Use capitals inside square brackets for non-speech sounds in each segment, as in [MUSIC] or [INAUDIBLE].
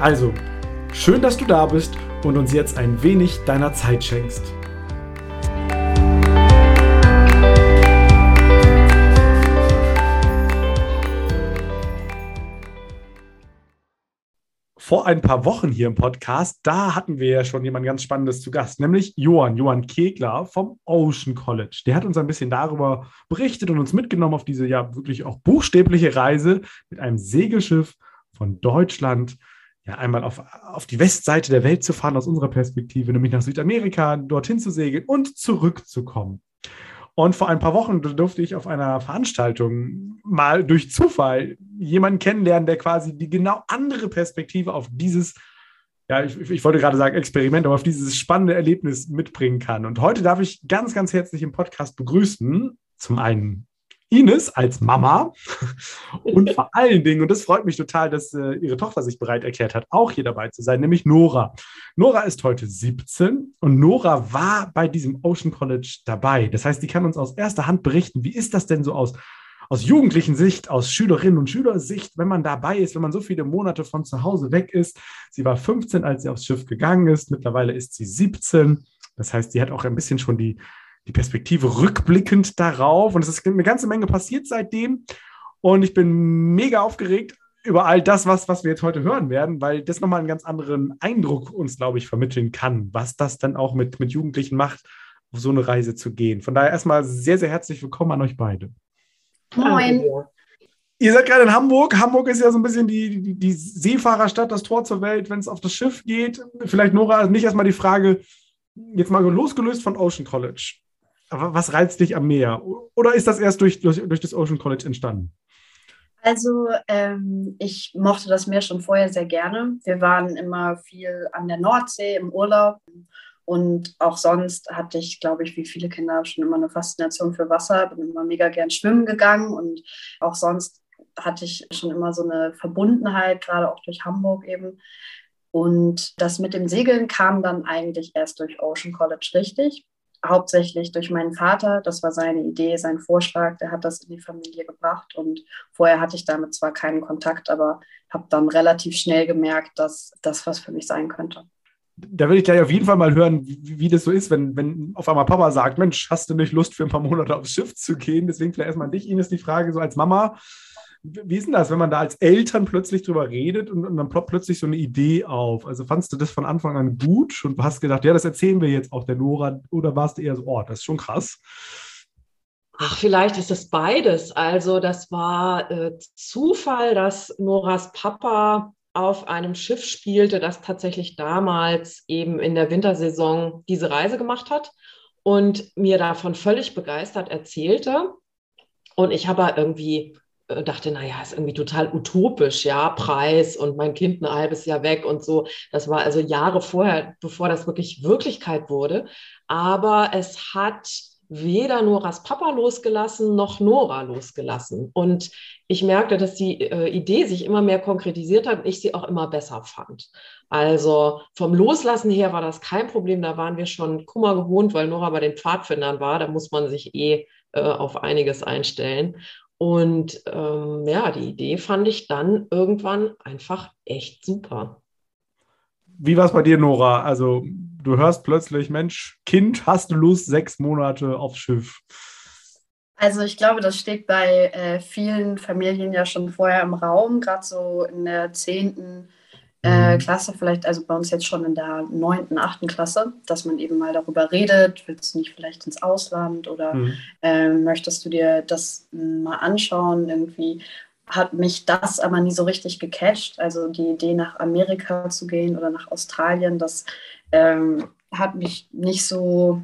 Also, schön, dass du da bist und uns jetzt ein wenig deiner Zeit schenkst. vor ein paar Wochen hier im Podcast, da hatten wir ja schon jemand ganz Spannendes zu Gast, nämlich Johann, Johann Kegler vom Ocean College. Der hat uns ein bisschen darüber berichtet und uns mitgenommen auf diese ja wirklich auch buchstäbliche Reise mit einem Segelschiff von Deutschland ja, einmal auf, auf die Westseite der Welt zu fahren aus unserer Perspektive, nämlich nach Südamerika, dorthin zu segeln und zurückzukommen. Und vor ein paar Wochen durfte ich auf einer Veranstaltung mal durch Zufall jemanden kennenlernen, der quasi die genau andere Perspektive auf dieses, ja, ich, ich wollte gerade sagen Experiment, aber auf dieses spannende Erlebnis mitbringen kann. Und heute darf ich ganz, ganz herzlich im Podcast begrüßen. Zum einen Ines als Mama [LAUGHS] und vor allen Dingen, und das freut mich total, dass äh, ihre Tochter sich bereit erklärt hat, auch hier dabei zu sein, nämlich Nora. Nora ist heute 17 und Nora war bei diesem Ocean College dabei. Das heißt, die kann uns aus erster Hand berichten, wie ist das denn so aus, aus jugendlichen Sicht, aus Schülerinnen und Schülersicht, wenn man dabei ist, wenn man so viele Monate von zu Hause weg ist. Sie war 15, als sie aufs Schiff gegangen ist. Mittlerweile ist sie 17. Das heißt, sie hat auch ein bisschen schon die die Perspektive rückblickend darauf. Und es ist eine ganze Menge passiert seitdem. Und ich bin mega aufgeregt über all das, was, was wir jetzt heute hören werden, weil das nochmal einen ganz anderen Eindruck uns, glaube ich, vermitteln kann, was das dann auch mit, mit Jugendlichen macht, auf so eine Reise zu gehen. Von daher erstmal sehr, sehr herzlich willkommen an euch beide. Moin. Ihr seid gerade in Hamburg. Hamburg ist ja so ein bisschen die, die, die Seefahrerstadt, das Tor zur Welt, wenn es auf das Schiff geht. Vielleicht, Nora, nicht erstmal die Frage, jetzt mal losgelöst von Ocean College. Aber was reizt dich am Meer? Oder ist das erst durch, durch, durch das Ocean College entstanden? Also ähm, ich mochte das Meer schon vorher sehr gerne. Wir waren immer viel an der Nordsee im Urlaub und auch sonst hatte ich, glaube ich, wie viele Kinder schon immer eine Faszination für Wasser. Bin immer mega gern schwimmen gegangen und auch sonst hatte ich schon immer so eine Verbundenheit, gerade auch durch Hamburg eben. Und das mit dem Segeln kam dann eigentlich erst durch Ocean College richtig hauptsächlich durch meinen Vater. Das war seine Idee, sein Vorschlag. Der hat das in die Familie gebracht. Und vorher hatte ich damit zwar keinen Kontakt, aber habe dann relativ schnell gemerkt, dass das was für mich sein könnte. Da will ich gleich auf jeden Fall mal hören, wie, wie, das so ist, wenn, wenn auf einmal Papa sagt, Mensch, hast du nicht Lust für ein paar Monate aufs Schiff zu gehen? Deswegen vielleicht erstmal an dich, Ines, die Frage so als Mama. Wie ist denn das, wenn man da als Eltern plötzlich drüber redet und, und, dann ploppt plötzlich so eine Idee auf? Also fandst du das von Anfang an gut und hast gedacht, ja, das erzählen wir jetzt auch der Nora oder warst du eher so, oh, das ist schon krass? Ach, vielleicht ist es beides. Also das war äh, Zufall, dass Noras Papa auf einem Schiff spielte, das tatsächlich damals eben in der Wintersaison diese Reise gemacht hat und mir davon völlig begeistert erzählte. Und ich habe irgendwie dachte, naja, ist irgendwie total utopisch, ja, Preis und mein Kind ein halbes Jahr weg und so. Das war also Jahre vorher, bevor das wirklich Wirklichkeit wurde. Aber es hat weder Noras Papa losgelassen noch Nora losgelassen. Und ich merkte, dass die äh, Idee sich immer mehr konkretisiert hat und ich sie auch immer besser fand. Also vom Loslassen her war das kein Problem. Da waren wir schon Kummer gewohnt, weil Nora bei den Pfadfindern war. Da muss man sich eh äh, auf einiges einstellen. Und ähm, ja, die Idee fand ich dann irgendwann einfach echt super. Wie war es bei dir, Nora? Also, du hörst plötzlich, Mensch, Kind, hast du Lust, sechs Monate aufs Schiff? Also ich glaube, das steht bei äh, vielen Familien ja schon vorher im Raum, gerade so in der zehnten äh, mhm. Klasse, vielleicht, also bei uns jetzt schon in der neunten, achten Klasse, dass man eben mal darüber redet, willst du nicht vielleicht ins Ausland oder mhm. äh, möchtest du dir das mal anschauen? Irgendwie hat mich das aber nie so richtig gecatcht. Also die Idee nach Amerika zu gehen oder nach Australien, das ähm, hat mich nicht so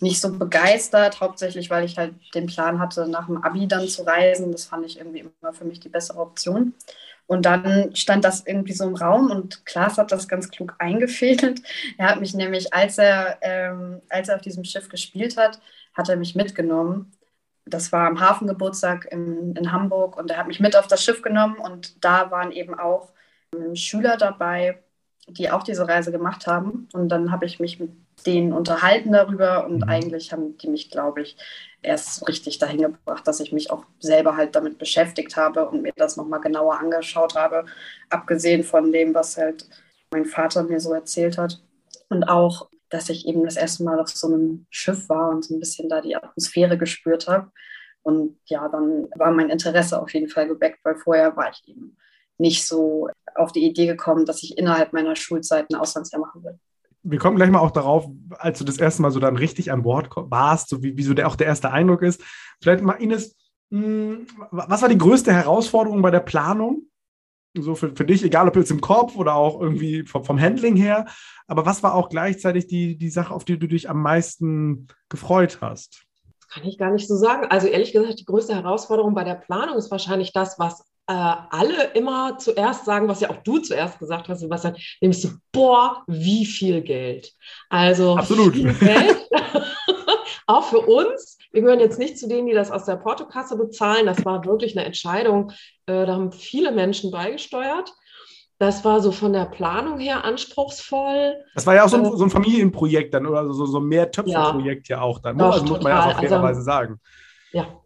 nicht so begeistert, hauptsächlich weil ich halt den Plan hatte, nach dem Abi dann zu reisen. Das fand ich irgendwie immer für mich die bessere Option. Und dann stand das irgendwie so im Raum und Klaas hat das ganz klug eingefädelt. [LAUGHS] Er hat mich nämlich, als er, ähm, als er auf diesem Schiff gespielt hat, hat er mich mitgenommen. Das war am Hafengeburtstag in, in Hamburg und er hat mich mit auf das Schiff genommen und da waren eben auch ähm, Schüler dabei, die auch diese Reise gemacht haben. Und dann habe ich mich mit denen unterhalten darüber und mhm. eigentlich haben die mich, glaube ich, erst richtig dahin gebracht, dass ich mich auch selber halt damit beschäftigt habe und mir das nochmal genauer angeschaut habe, abgesehen von dem, was halt mein Vater mir so erzählt hat. Und auch, dass ich eben das erste Mal auf so einem Schiff war und so ein bisschen da die Atmosphäre gespürt habe. Und ja, dann war mein Interesse auf jeden Fall geweckt, weil vorher war ich eben nicht so auf die Idee gekommen, dass ich innerhalb meiner Schulzeit ein Auslandsjahr machen will. Wir kommen gleich mal auch darauf, als du das erste Mal so dann richtig an Bord warst, so wie, wie so der, auch der erste Eindruck ist. Vielleicht mal, Ines, mh, hm, was war die größte Herausforderung bei der Planung? So für, für dich, egal ob jetzt im Kopf oder auch irgendwie vom, vom Handling her. Aber was war auch gleichzeitig die, die Sache, auf die du dich am meisten gefreut hast? Das kann ich gar nicht so sagen. Also ehrlich gesagt, die größte Herausforderung bei der Planung ist wahrscheinlich das, was äh, alle immer zuerst sagen, was ja auch du zuerst gesagt hast, Sebastian, nämlich so, boah, wie viel Geld. Also Absolut. viel Geld, [LAUGHS] auch für uns. Wir gehören jetzt nicht zu denen, die das aus der Portokasse bezahlen. Das war wirklich eine Entscheidung. Äh, da haben viele Menschen beigesteuert. Das war so von der Planung her anspruchsvoll. Das war ja auch so ein, äh, so ein Familienprojekt dann oder so, so ein Mehrtöpfe-Projekt ja, ja, auch dann. Doch, also muss man ja auch fairerweise also, sagen. Ja,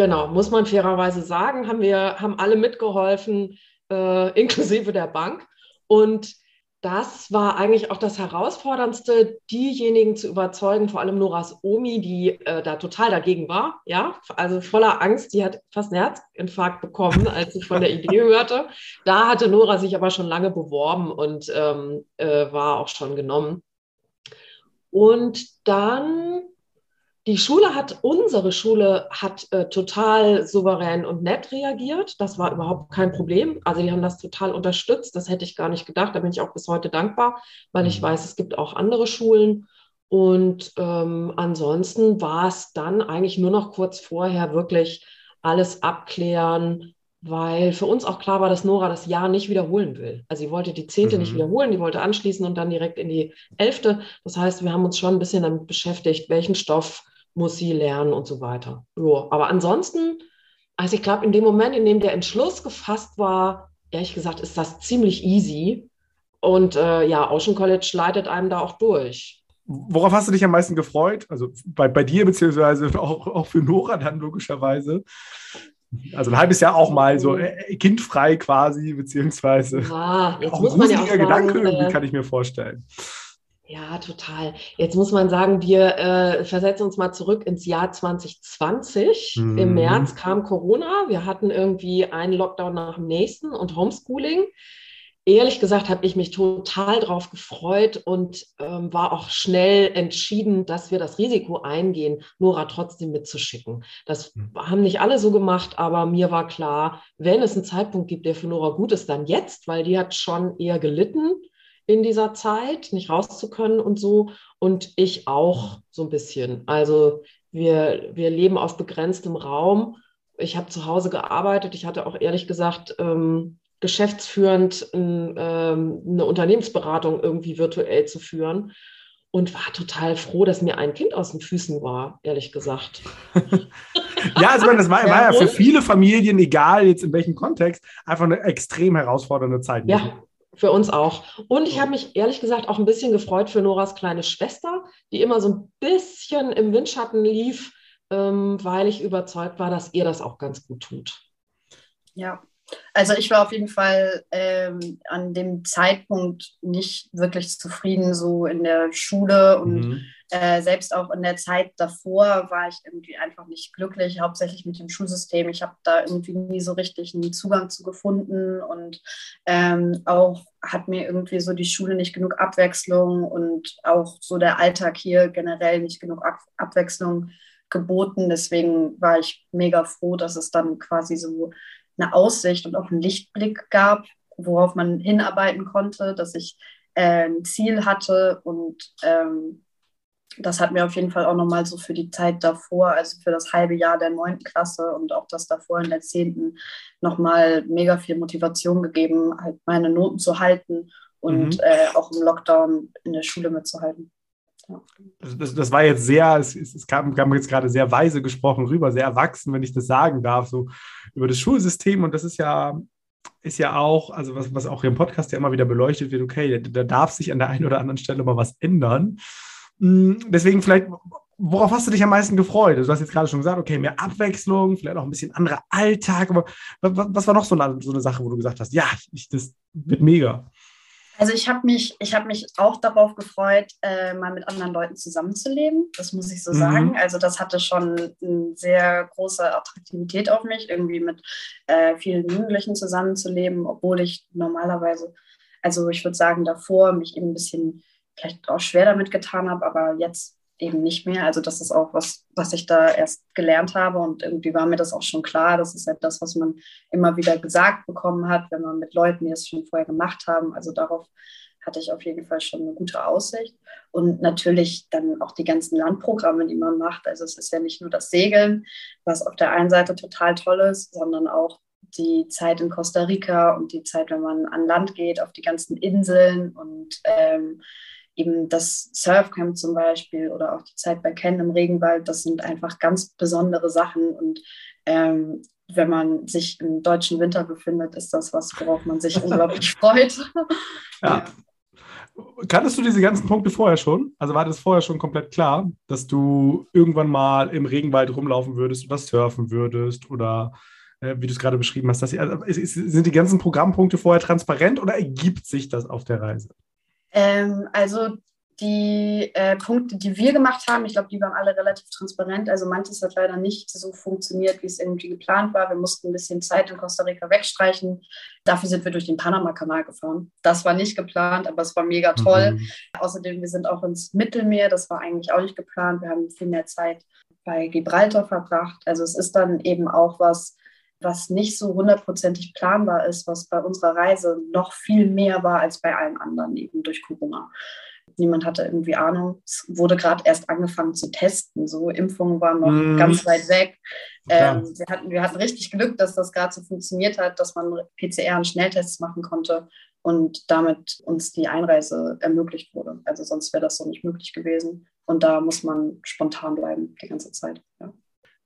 Genau, muss man fairerweise sagen, haben wir haben alle mitgeholfen, äh, [LAUGHS] inklusive der Bank. Und das war eigentlich auch das Herausforderndste, diejenigen zu überzeugen, vor allem Noras Omi, die äh, da total dagegen war, ja, also voller Angst, die hat fast einen Herzinfarkt bekommen, als sie von der Idee [LAUGHS] hörte. Da hatte Nora sich aber schon lange beworben und ähm, äh, war auch schon genommen. Und dann die Schule hat, unsere Schule hat äh, total souverän und nett reagiert. Das war überhaupt kein Problem. Also die haben das total unterstützt. Das hätte ich gar nicht gedacht. Da bin ich auch bis heute dankbar, weil ich mhm. weiß, es gibt auch andere Schulen. Und ähm, ansonsten war es dann eigentlich nur noch kurz vorher wirklich alles abklären, weil für uns auch klar war, dass Nora das Jahr nicht wiederholen will. Also sie wollte die zehnte mhm. nicht wiederholen, die wollte anschließen und dann direkt in die elfte. Das heißt, wir haben uns schon ein bisschen damit beschäftigt, welchen Stoff muss sie lernen und so weiter. Ja, aber ansonsten, also ich glaube, in dem Moment, in dem der Entschluss gefasst war, ehrlich gesagt, ist das ziemlich easy. Und äh, ja, Ocean College leitet einem da auch durch. Worauf hast du dich am meisten gefreut? Also bei, bei dir, beziehungsweise auch, auch für Nora dann logischerweise. Also ein halbes Jahr auch mal so äh, kindfrei quasi, beziehungsweise ja, jetzt auch muss man ja auch sagen, Gedanke äh, kann ich mir vorstellen. Ja, total. Jetzt muss man sagen, wir äh, versetzen uns mal zurück ins Jahr 2020. Mhm. Im März kam Corona. Wir hatten irgendwie einen Lockdown nach dem nächsten und Homeschooling. Ehrlich gesagt habe ich mich total drauf gefreut und ähm, war auch schnell entschieden, dass wir das Risiko eingehen, Nora trotzdem mitzuschicken. Das mhm. haben nicht alle so gemacht, aber mir war klar, wenn es einen Zeitpunkt gibt, der für Nora gut ist, dann jetzt, weil die hat schon eher gelitten in dieser Zeit, nicht raus zu können und so. Und ich auch so ein bisschen. Also wir, wir leben auf begrenztem Raum. Ich habe zu Hause gearbeitet. Ich hatte auch ehrlich gesagt ähm, geschäftsführend ähm, eine Unternehmensberatung irgendwie virtuell zu führen und war total froh, dass mir ein Kind aus den Füßen war, ehrlich gesagt. [LAUGHS] ja, also das war, war ja für viele Familien, egal jetzt in welchem Kontext, einfach eine extrem herausfordernde Zeit. Ja, für uns auch. Und ich habe mich ehrlich gesagt auch ein bisschen gefreut für Noras kleine Schwester, die immer so ein bisschen im Windschatten lief, ähm, weil ich überzeugt war, dass ihr das auch ganz gut tut. Ja, also ich war auf jeden Fall ähm, an dem Zeitpunkt nicht wirklich zufrieden, so in der Schule und mhm. äh, selbst auch in der Zeit davor war ich irgendwie einfach nicht glücklich, hauptsächlich mit dem Schulsystem. Ich habe da irgendwie nie so richtig einen Zugang zu gefunden und ähm, auch hat mir irgendwie so die Schule nicht genug Abwechslung und auch so der Alltag hier generell nicht genug Ab Abwechslung geboten. Deswegen war ich mega froh, dass es dann quasi so eine Aussicht und auch einen Lichtblick gab, worauf man hinarbeiten konnte, dass ich äh, ein Ziel hatte und ähm, das hat mir auf jeden Fall auch nochmal so für die Zeit davor, also für das halbe Jahr der neunten Klasse und auch das davor in der zehnten, nochmal mega viel Motivation gegeben, halt meine Noten zu halten und mhm. äh, auch im Lockdown in der Schule mitzuhalten. Das, das, war jetzt sehr, es, es kam, kam, jetzt gerade sehr weise gesprochen rüber, sehr erwachsen, wenn ich das sagen darf, so über das Schulsystem. Und das ist ja, ist ja auch, also was, was auch hier im Podcast ja immer wieder beleuchtet wird, okay, da, da darf sich an der einen oder anderen Stelle mal was ändern. Mm, deswegen vielleicht, worauf hast du dich am meisten gefreut? Also du hast jetzt gerade schon gesagt, okay, mehr Abwechslung, vielleicht auch ein bisschen anderer Alltag, aber was war noch so eine, so eine Sache, wo du gesagt hast, ja, ich, das wird mega? Also ich habe mich, ich mich auch darauf gefreut, äh, mal mit anderen Leuten zusammenzuleben. Das muss ich so mhm. sagen. Also das hatte schon eine sehr große Attraktivität auf mich, irgendwie mit äh, vielen Jugendlichen zusammenzuleben, obwohl ich normalerweise, also ich würde sagen, davor mich eben ein bisschen vielleicht auch schwer damit getan habe, aber jetzt eben nicht mehr. Also das ist auch was, was ich da erst gelernt habe und irgendwie war mir das auch schon klar. Das ist halt das, was man immer wieder gesagt bekommen hat, wenn man mit Leuten, die es schon vorher gemacht haben. Also darauf hatte ich auf jeden Fall schon eine gute Aussicht. Und natürlich dann auch die ganzen Landprogramme, die man macht. Also es ist ja nicht nur das Segeln, was auf der einen Seite total toll ist, sondern auch die Zeit in Costa Rica und die Zeit, wenn man an Land geht, auf die ganzen Inseln und ähm, eben das Surfcamp zum Beispiel oder auch die Zeit bei Ken im Regenwald, das sind einfach ganz besondere Sachen. Und ähm, wenn man sich im deutschen Winter befindet, ist das was, worauf man sich [LAUGHS] unglaublich freut. Ja. Kanntest du diese ganzen Punkte vorher schon? Also war das vorher schon komplett klar, dass du irgendwann mal im Regenwald rumlaufen würdest oder surfen würdest oder äh, wie du es gerade beschrieben hast? Dass, also, sind die ganzen Programmpunkte vorher transparent oder ergibt sich das auf der Reise? Ähm, also die äh, Punkte, die wir gemacht haben, ich glaube, die waren alle relativ transparent. Also manches hat leider nicht so funktioniert, wie es irgendwie geplant war. Wir mussten ein bisschen Zeit in Costa Rica wegstreichen. Dafür sind wir durch den Panama-Kanal gefahren. Das war nicht geplant, aber es war mega toll. Mhm. Außerdem, wir sind auch ins Mittelmeer. Das war eigentlich auch nicht geplant. Wir haben viel mehr Zeit bei Gibraltar verbracht. Also es ist dann eben auch was, was nicht so hundertprozentig planbar ist, was bei unserer Reise noch viel mehr war als bei allen anderen, eben durch Corona. Niemand hatte irgendwie Ahnung. Es wurde gerade erst angefangen zu testen. So Impfungen waren noch mm. ganz weit weg. Ähm, wir, hatten, wir hatten richtig Glück, dass das gerade so funktioniert hat, dass man PCR und Schnelltests machen konnte und damit uns die Einreise ermöglicht wurde. Also sonst wäre das so nicht möglich gewesen. Und da muss man spontan bleiben die ganze Zeit. Ja.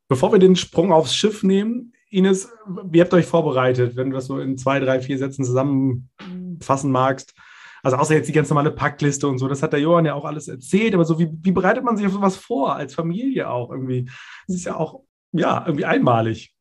Bevor wir den Sprung aufs Schiff nehmen, Ines, wie habt ihr euch vorbereitet, wenn du das so in zwei, drei, vier Sätzen zusammenfassen magst? Also außer jetzt die ganz normale Packliste und so, das hat der Johann ja auch alles erzählt, aber so wie, wie bereitet man sich auf sowas vor, als Familie auch irgendwie? Das ist ja auch, ja, irgendwie einmalig.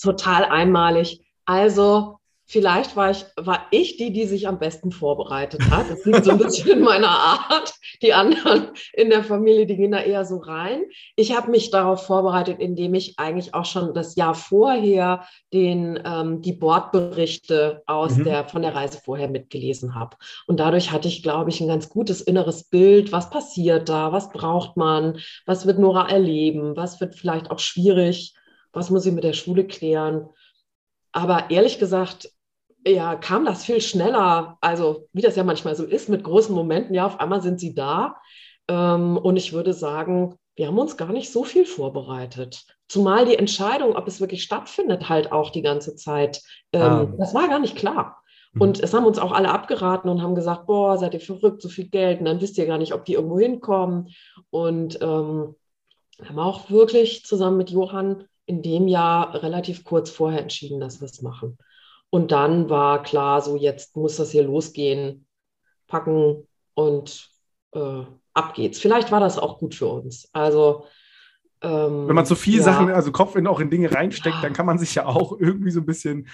Total einmalig. Also Vielleicht war ich, war ich die, die sich am besten vorbereitet hat. Das liegt so ein bisschen in meiner Art. Die anderen in der Familie, die gehen da eher so rein. Ich habe mich darauf vorbereitet, indem ich eigentlich auch schon das Jahr vorher den, ähm, die Bordberichte aus mhm. der, von der Reise vorher mitgelesen habe. Und dadurch hatte ich, glaube ich, ein ganz gutes inneres Bild. Was passiert da? Was braucht man? Was wird Nora erleben? Was wird vielleicht auch schwierig? Was muss sie mit der Schule klären? Aber ehrlich gesagt, ja, kam das viel schneller. Also, wie das ja manchmal so ist, mit großen Momenten, ja, auf einmal sind sie da. Ähm, und ich würde sagen, wir haben uns gar nicht so viel vorbereitet. Zumal die Entscheidung, ob es wirklich stattfindet, halt auch die ganze Zeit, ähm, ah. das war gar nicht klar. Mhm. Und es haben uns auch alle abgeraten und haben gesagt, boah, seid ihr verrückt, so viel Geld, und dann wisst ihr gar nicht, ob die irgendwo hinkommen. Und ähm, haben auch wirklich zusammen mit Johann in dem Jahr relativ kurz vorher entschieden, dass wir es machen. Und dann war klar, so jetzt muss das hier losgehen, packen und äh, ab geht's. Vielleicht war das auch gut für uns. Also ähm, wenn man so viel ja. Sachen, also Kopf in auch in Dinge reinsteckt, dann kann man sich ja auch irgendwie so ein bisschen,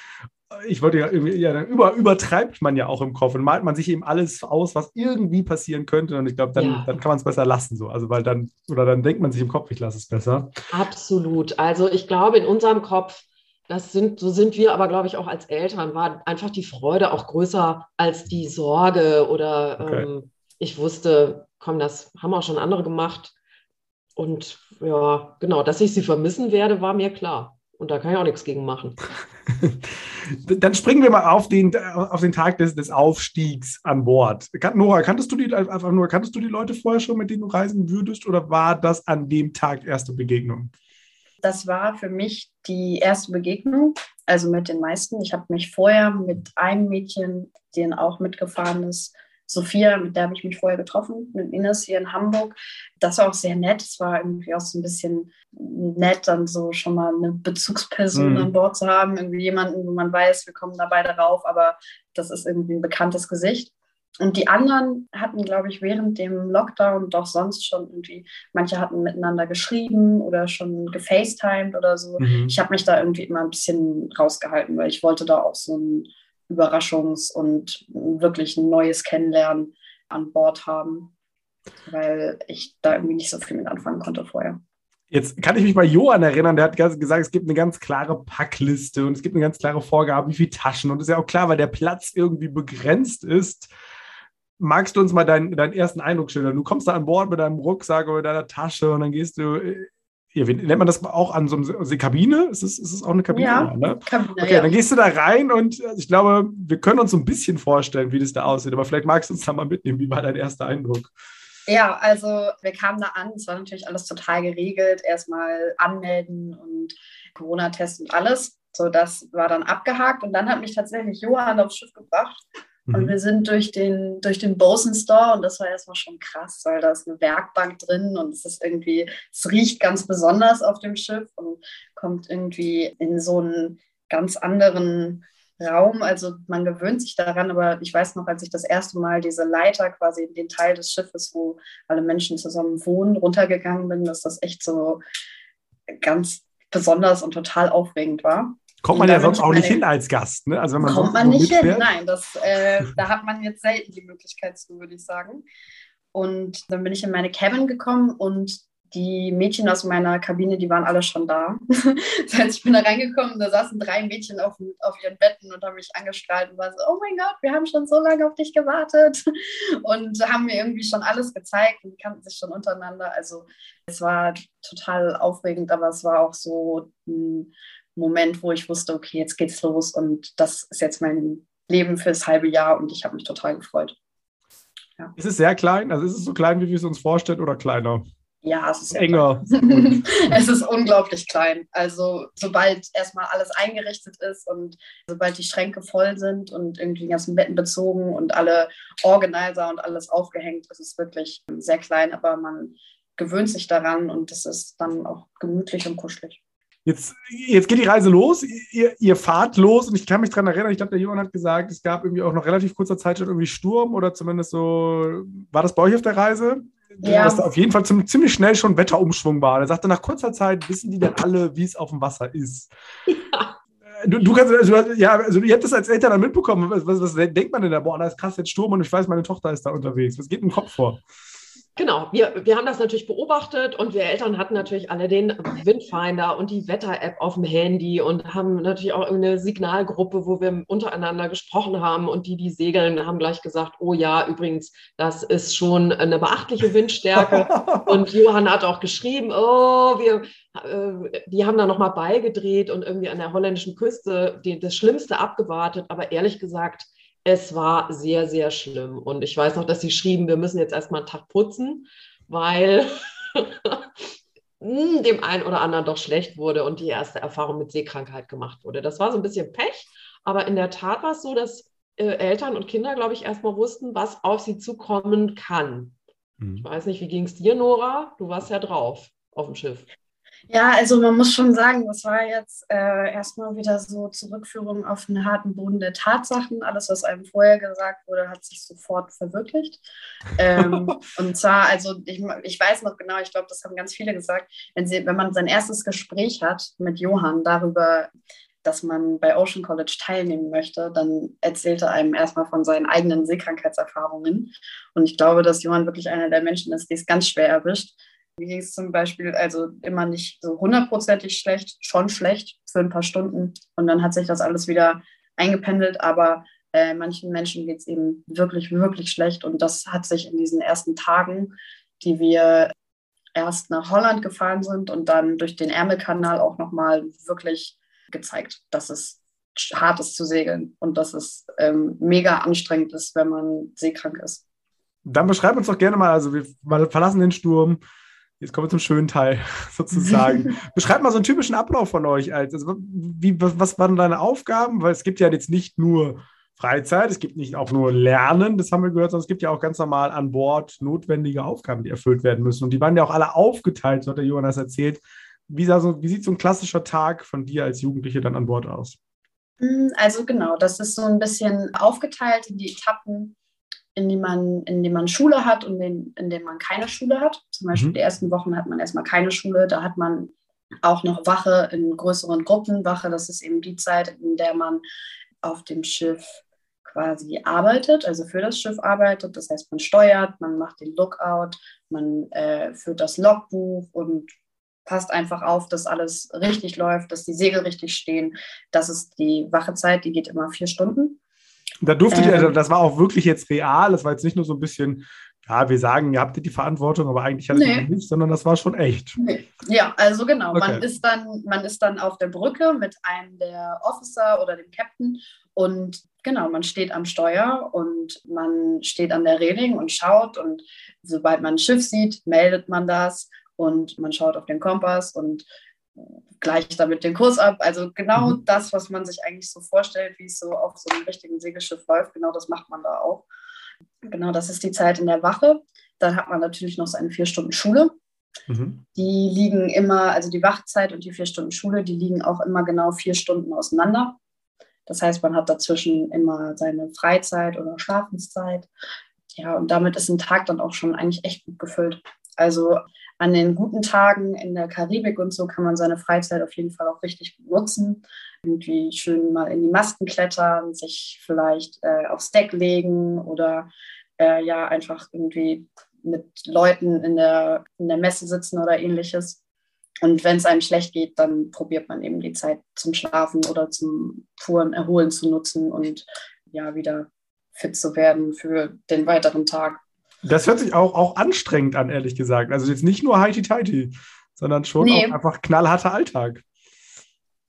ich wollte ja irgendwie, ja, dann über, übertreibt man ja auch im Kopf und malt man sich eben alles aus, was irgendwie passieren könnte. Und ich glaube, dann, ja. dann kann man es besser lassen, so. Also weil dann, oder dann denkt man sich im Kopf, ich lasse es besser. Absolut. Also ich glaube, in unserem Kopf das sind, so sind wir aber, glaube ich, auch als Eltern, war einfach die Freude auch größer als die Sorge oder okay. ähm, ich wusste, komm, das haben auch schon andere gemacht. Und ja, genau, dass ich sie vermissen werde, war mir klar. Und da kann ich auch nichts gegen machen. [LAUGHS] Dann springen wir mal auf den, auf den Tag des, des Aufstiegs an Bord. Nora, kanntest du, die, einfach nur, kanntest du die Leute vorher schon, mit denen du reisen würdest, oder war das an dem Tag erste Begegnung? Das war für mich die erste Begegnung, also mit den meisten. Ich habe mich vorher mit einem Mädchen, den auch mitgefahren ist, Sophia, mit der habe ich mich vorher getroffen, mit Ines hier in Hamburg. Das war auch sehr nett. Es war irgendwie auch so ein bisschen nett, dann so schon mal eine Bezugsperson mhm. an Bord zu haben. Irgendwie jemanden, wo man weiß, wir kommen da beide rauf, aber das ist irgendwie ein bekanntes Gesicht. Und die anderen hatten, glaube ich, während dem Lockdown doch sonst schon irgendwie, manche hatten miteinander geschrieben oder schon gefacetimed oder so. Mhm. Ich habe mich da irgendwie immer ein bisschen rausgehalten, weil ich wollte da auch so ein Überraschungs- und wirklich ein neues Kennenlernen an Bord haben, weil ich da irgendwie nicht so viel mit anfangen konnte vorher. Jetzt kann ich mich bei Johann erinnern, der hat gesagt, es gibt eine ganz klare Packliste und es gibt eine ganz klare Vorgabe, wie viele Taschen. Und das ist ja auch klar, weil der Platz irgendwie begrenzt ist. Magst du uns mal deinen, deinen ersten Eindruck schildern? Du kommst da an Bord mit deinem Rucksack oder deiner Tasche und dann gehst du ja, wie nennt man das auch an so einer Kabine? Ist es, ist es auch eine Kabine? Ja, ne? Kabine, okay, ja. dann gehst du da rein und äh, ich glaube, wir können uns so ein bisschen vorstellen, wie das da aussieht, aber vielleicht magst du uns da mal mitnehmen. Wie war dein erster Eindruck? Ja, also wir kamen da an, es war natürlich alles total geregelt. Erstmal anmelden und Corona-Test und alles. So, das war dann abgehakt und dann hat mich tatsächlich Johann aufs Schiff gebracht und mhm. wir sind durch den, durch den Bosun Store und das war erstmal schon krass, weil da ist eine Werkbank drin und es ist irgendwie, es riecht ganz besonders auf dem Schiff und kommt irgendwie in so einen ganz anderen Raum. Also man gewöhnt sich daran, aber ich weiß noch, als ich das erste Mal diese Leiter quasi in den Teil des Schiffes, wo alle Menschen zusammen wohnen, runtergegangen bin, dass das echt so ganz besonders und total aufregend war. Kommt man ja sonst auch nicht hin als Gast, ne? Also wenn man kommt man nicht hin, nein. Das, äh, da hat man jetzt selten die Möglichkeit zu, würde ich sagen. Und dann bin ich in meine Cabin gekommen und die Mädchen aus meiner Kabine, die waren alle schon da. [LAUGHS] das heißt, ich bin da reingekommen, da saßen drei Mädchen auf, auf ihren Betten und haben mich angestrahlt und waren so, oh mein Gott, wir haben schon so lange auf dich gewartet. [LAUGHS] Und haben mir irgendwie schon alles gezeigt und kannten sich schon untereinander. Also es war total aufregend, aber es war auch so ein Moment, wo ich wusste, okay, jetzt geht's los und das ist jetzt mein Leben fürs halbe Jahr und ich habe mich total gefreut. Ja. Ist es sehr klein? Also ist es so klein, wie wir es uns vorstellen oder kleiner? Ja, es ist enger. [LAUGHS] es ist unglaublich klein. Also sobald erstmal alles eingerichtet ist und sobald die Schränke voll sind und irgendwie die ganzen Betten bezogen und alle Organizer und alles aufgehängt, ist es wirklich sehr klein, aber man gewöhnt sich daran und es ist dann auch gemütlich und kuschelig. Jetzt, jetzt geht die Reise los, ihr, ihr fahrt los und ich kann mich daran erinnern, ich glaube, der Johann hat gesagt, es gab irgendwie auch noch relativ kurzer Zeit schon irgendwie Sturm oder zumindest so, war das bei euch auf der Reise? Ja. Dass da auf jeden Fall ziemlich schnell schon Wetterumschwung war. Er sagte, nach kurzer Zeit wissen die dann alle, wie es auf dem Wasser ist. Ja. Du, du, kannst, also, ja, also ihr habt das als Eltern dann mitbekommen. Was, was, was denkt man denn da? Boah, da ist krass jetzt Sturm und ich weiß, meine Tochter ist da unterwegs. Was geht im Kopf vor? Genau, wir, wir haben das natürlich beobachtet und wir Eltern hatten natürlich alle den Windfinder und die Wetter-App auf dem Handy und haben natürlich auch eine Signalgruppe, wo wir untereinander gesprochen haben und die, die segeln, haben gleich gesagt, oh ja, übrigens, das ist schon eine beachtliche Windstärke. [LAUGHS] und Johann hat auch geschrieben, oh, wir, äh, die haben da nochmal beigedreht und irgendwie an der holländischen Küste die, das Schlimmste abgewartet. Aber ehrlich gesagt, es war sehr, sehr schlimm. Und ich weiß noch, dass sie schrieben, wir müssen jetzt erstmal einen Tag putzen, weil [LAUGHS] hm, dem einen oder anderen doch schlecht wurde und die erste Erfahrung mit Seekrankheit gemacht wurde. Das war so ein bisschen Pech, aber in der Tat war es so, dass äh, Eltern und Kinder, glaube ich, erstmal wussten, was auf sie zukommen kann. Mhm. Ich weiß nicht, wie ging es dir, Nora? Du warst ja drauf auf dem Schiff. Ja, also man muss schon sagen, das war jetzt äh, erstmal wieder so Zurückführung auf den harten Boden der Tatsachen. Alles, was einem vorher gesagt wurde, hat sich sofort verwirklicht. Ähm, [LAUGHS] und zwar, also ich, ich weiß noch genau, ich glaube, das haben ganz viele gesagt, wenn, sie, wenn man sein erstes Gespräch hat mit Johann darüber, dass man bei Ocean College teilnehmen möchte, dann erzählt er einem erstmal von seinen eigenen Seekrankheitserfahrungen. Und ich glaube, dass Johann wirklich einer der Menschen ist, die es ganz schwer erwischt ging es zum Beispiel also immer nicht so hundertprozentig schlecht, schon schlecht für ein paar Stunden. Und dann hat sich das alles wieder eingependelt. Aber äh, manchen Menschen geht es eben wirklich, wirklich schlecht. Und das hat sich in diesen ersten Tagen, die wir erst nach Holland gefahren sind und dann durch den Ärmelkanal auch nochmal wirklich gezeigt, dass es hart ist zu segeln und dass es ähm, mega anstrengend ist, wenn man seekrank ist. Dann beschreib uns doch gerne mal, also wir verlassen den Sturm, Jetzt kommen wir zum schönen Teil [LAUGHS] sozusagen. [LAUGHS] Beschreib mal so einen typischen Ablauf von euch. Also, wie, was, waren deine Aufgaben? Weil es gibt ja jetzt nicht nur Freizeit, es gibt nicht auch nur Lernen, das haben wir gehört, sondern es gibt ja auch ganz normal an Bord notwendige Aufgaben, die erfüllt werden müssen. Und die waren ja auch alle aufgeteilt, so hat der Johannes erzählt. Wie, so, wie sieht so ein klassischer Tag von dir als Jugendliche dann an Bord aus? Also genau, das ist so ein bisschen aufgeteilt in die Etappen in dem man, in dem man Schule hat und in, in dem man keine Schule hat. Zum Beispiel mhm. die ersten Wochen hat man erstmal keine Schule, da hat man auch noch Wache in größeren Gruppen. Wache, das ist eben die Zeit, in der man auf dem Schiff quasi arbeitet, also für das Schiff arbeitet. Das heißt, man steuert, man macht den Lookout, man äh, führt das Logbuch und passt einfach auf, dass alles richtig läuft, dass die Segel richtig stehen. Das ist die Wachezeit, die geht immer vier Stunden. Da durftet ähm, ihr, das war auch wirklich jetzt real, das war jetzt nicht nur so ein bisschen, ja, wir sagen, ihr habt die Verantwortung, aber eigentlich hattet nee. ihr nicht, sondern das war schon echt. Nee. Ja, also genau. Okay. Man, ist dann, man ist dann auf der Brücke mit einem der Officer oder dem Captain und genau, man steht am Steuer und man steht an der Reling und schaut und sobald man ein Schiff sieht, meldet man das und man schaut auf den Kompass und gleicht damit den Kurs ab. Also genau mhm. das, was man sich eigentlich so vorstellt, wie es so auf so einem richtigen Segelschiff läuft, genau das macht man da auch. Genau, das ist die Zeit in der Wache. Dann hat man natürlich noch seine vier Stunden Schule. Mhm. Die liegen immer, also die Wachzeit und die vier Stunden Schule, die liegen auch immer genau vier Stunden auseinander. Das heißt, man hat dazwischen immer seine Freizeit oder Schlafenszeit. Ja, und damit ist ein Tag dann auch schon eigentlich echt gut gefüllt. Also an den guten Tagen in der Karibik und so kann man seine Freizeit auf jeden Fall auch richtig gut nutzen. Irgendwie schön mal in die Masten klettern, sich vielleicht äh, aufs Deck legen oder äh, ja einfach irgendwie mit Leuten in der, in der Messe sitzen oder ähnliches. Und wenn es einem schlecht geht, dann probiert man eben die Zeit zum Schlafen oder zum Touren erholen zu nutzen und ja wieder fit zu werden für den weiteren Tag. Das hört sich auch, auch anstrengend an, ehrlich gesagt. Also jetzt nicht nur heiti-teiti, sondern schon nee. auch einfach knallharter Alltag.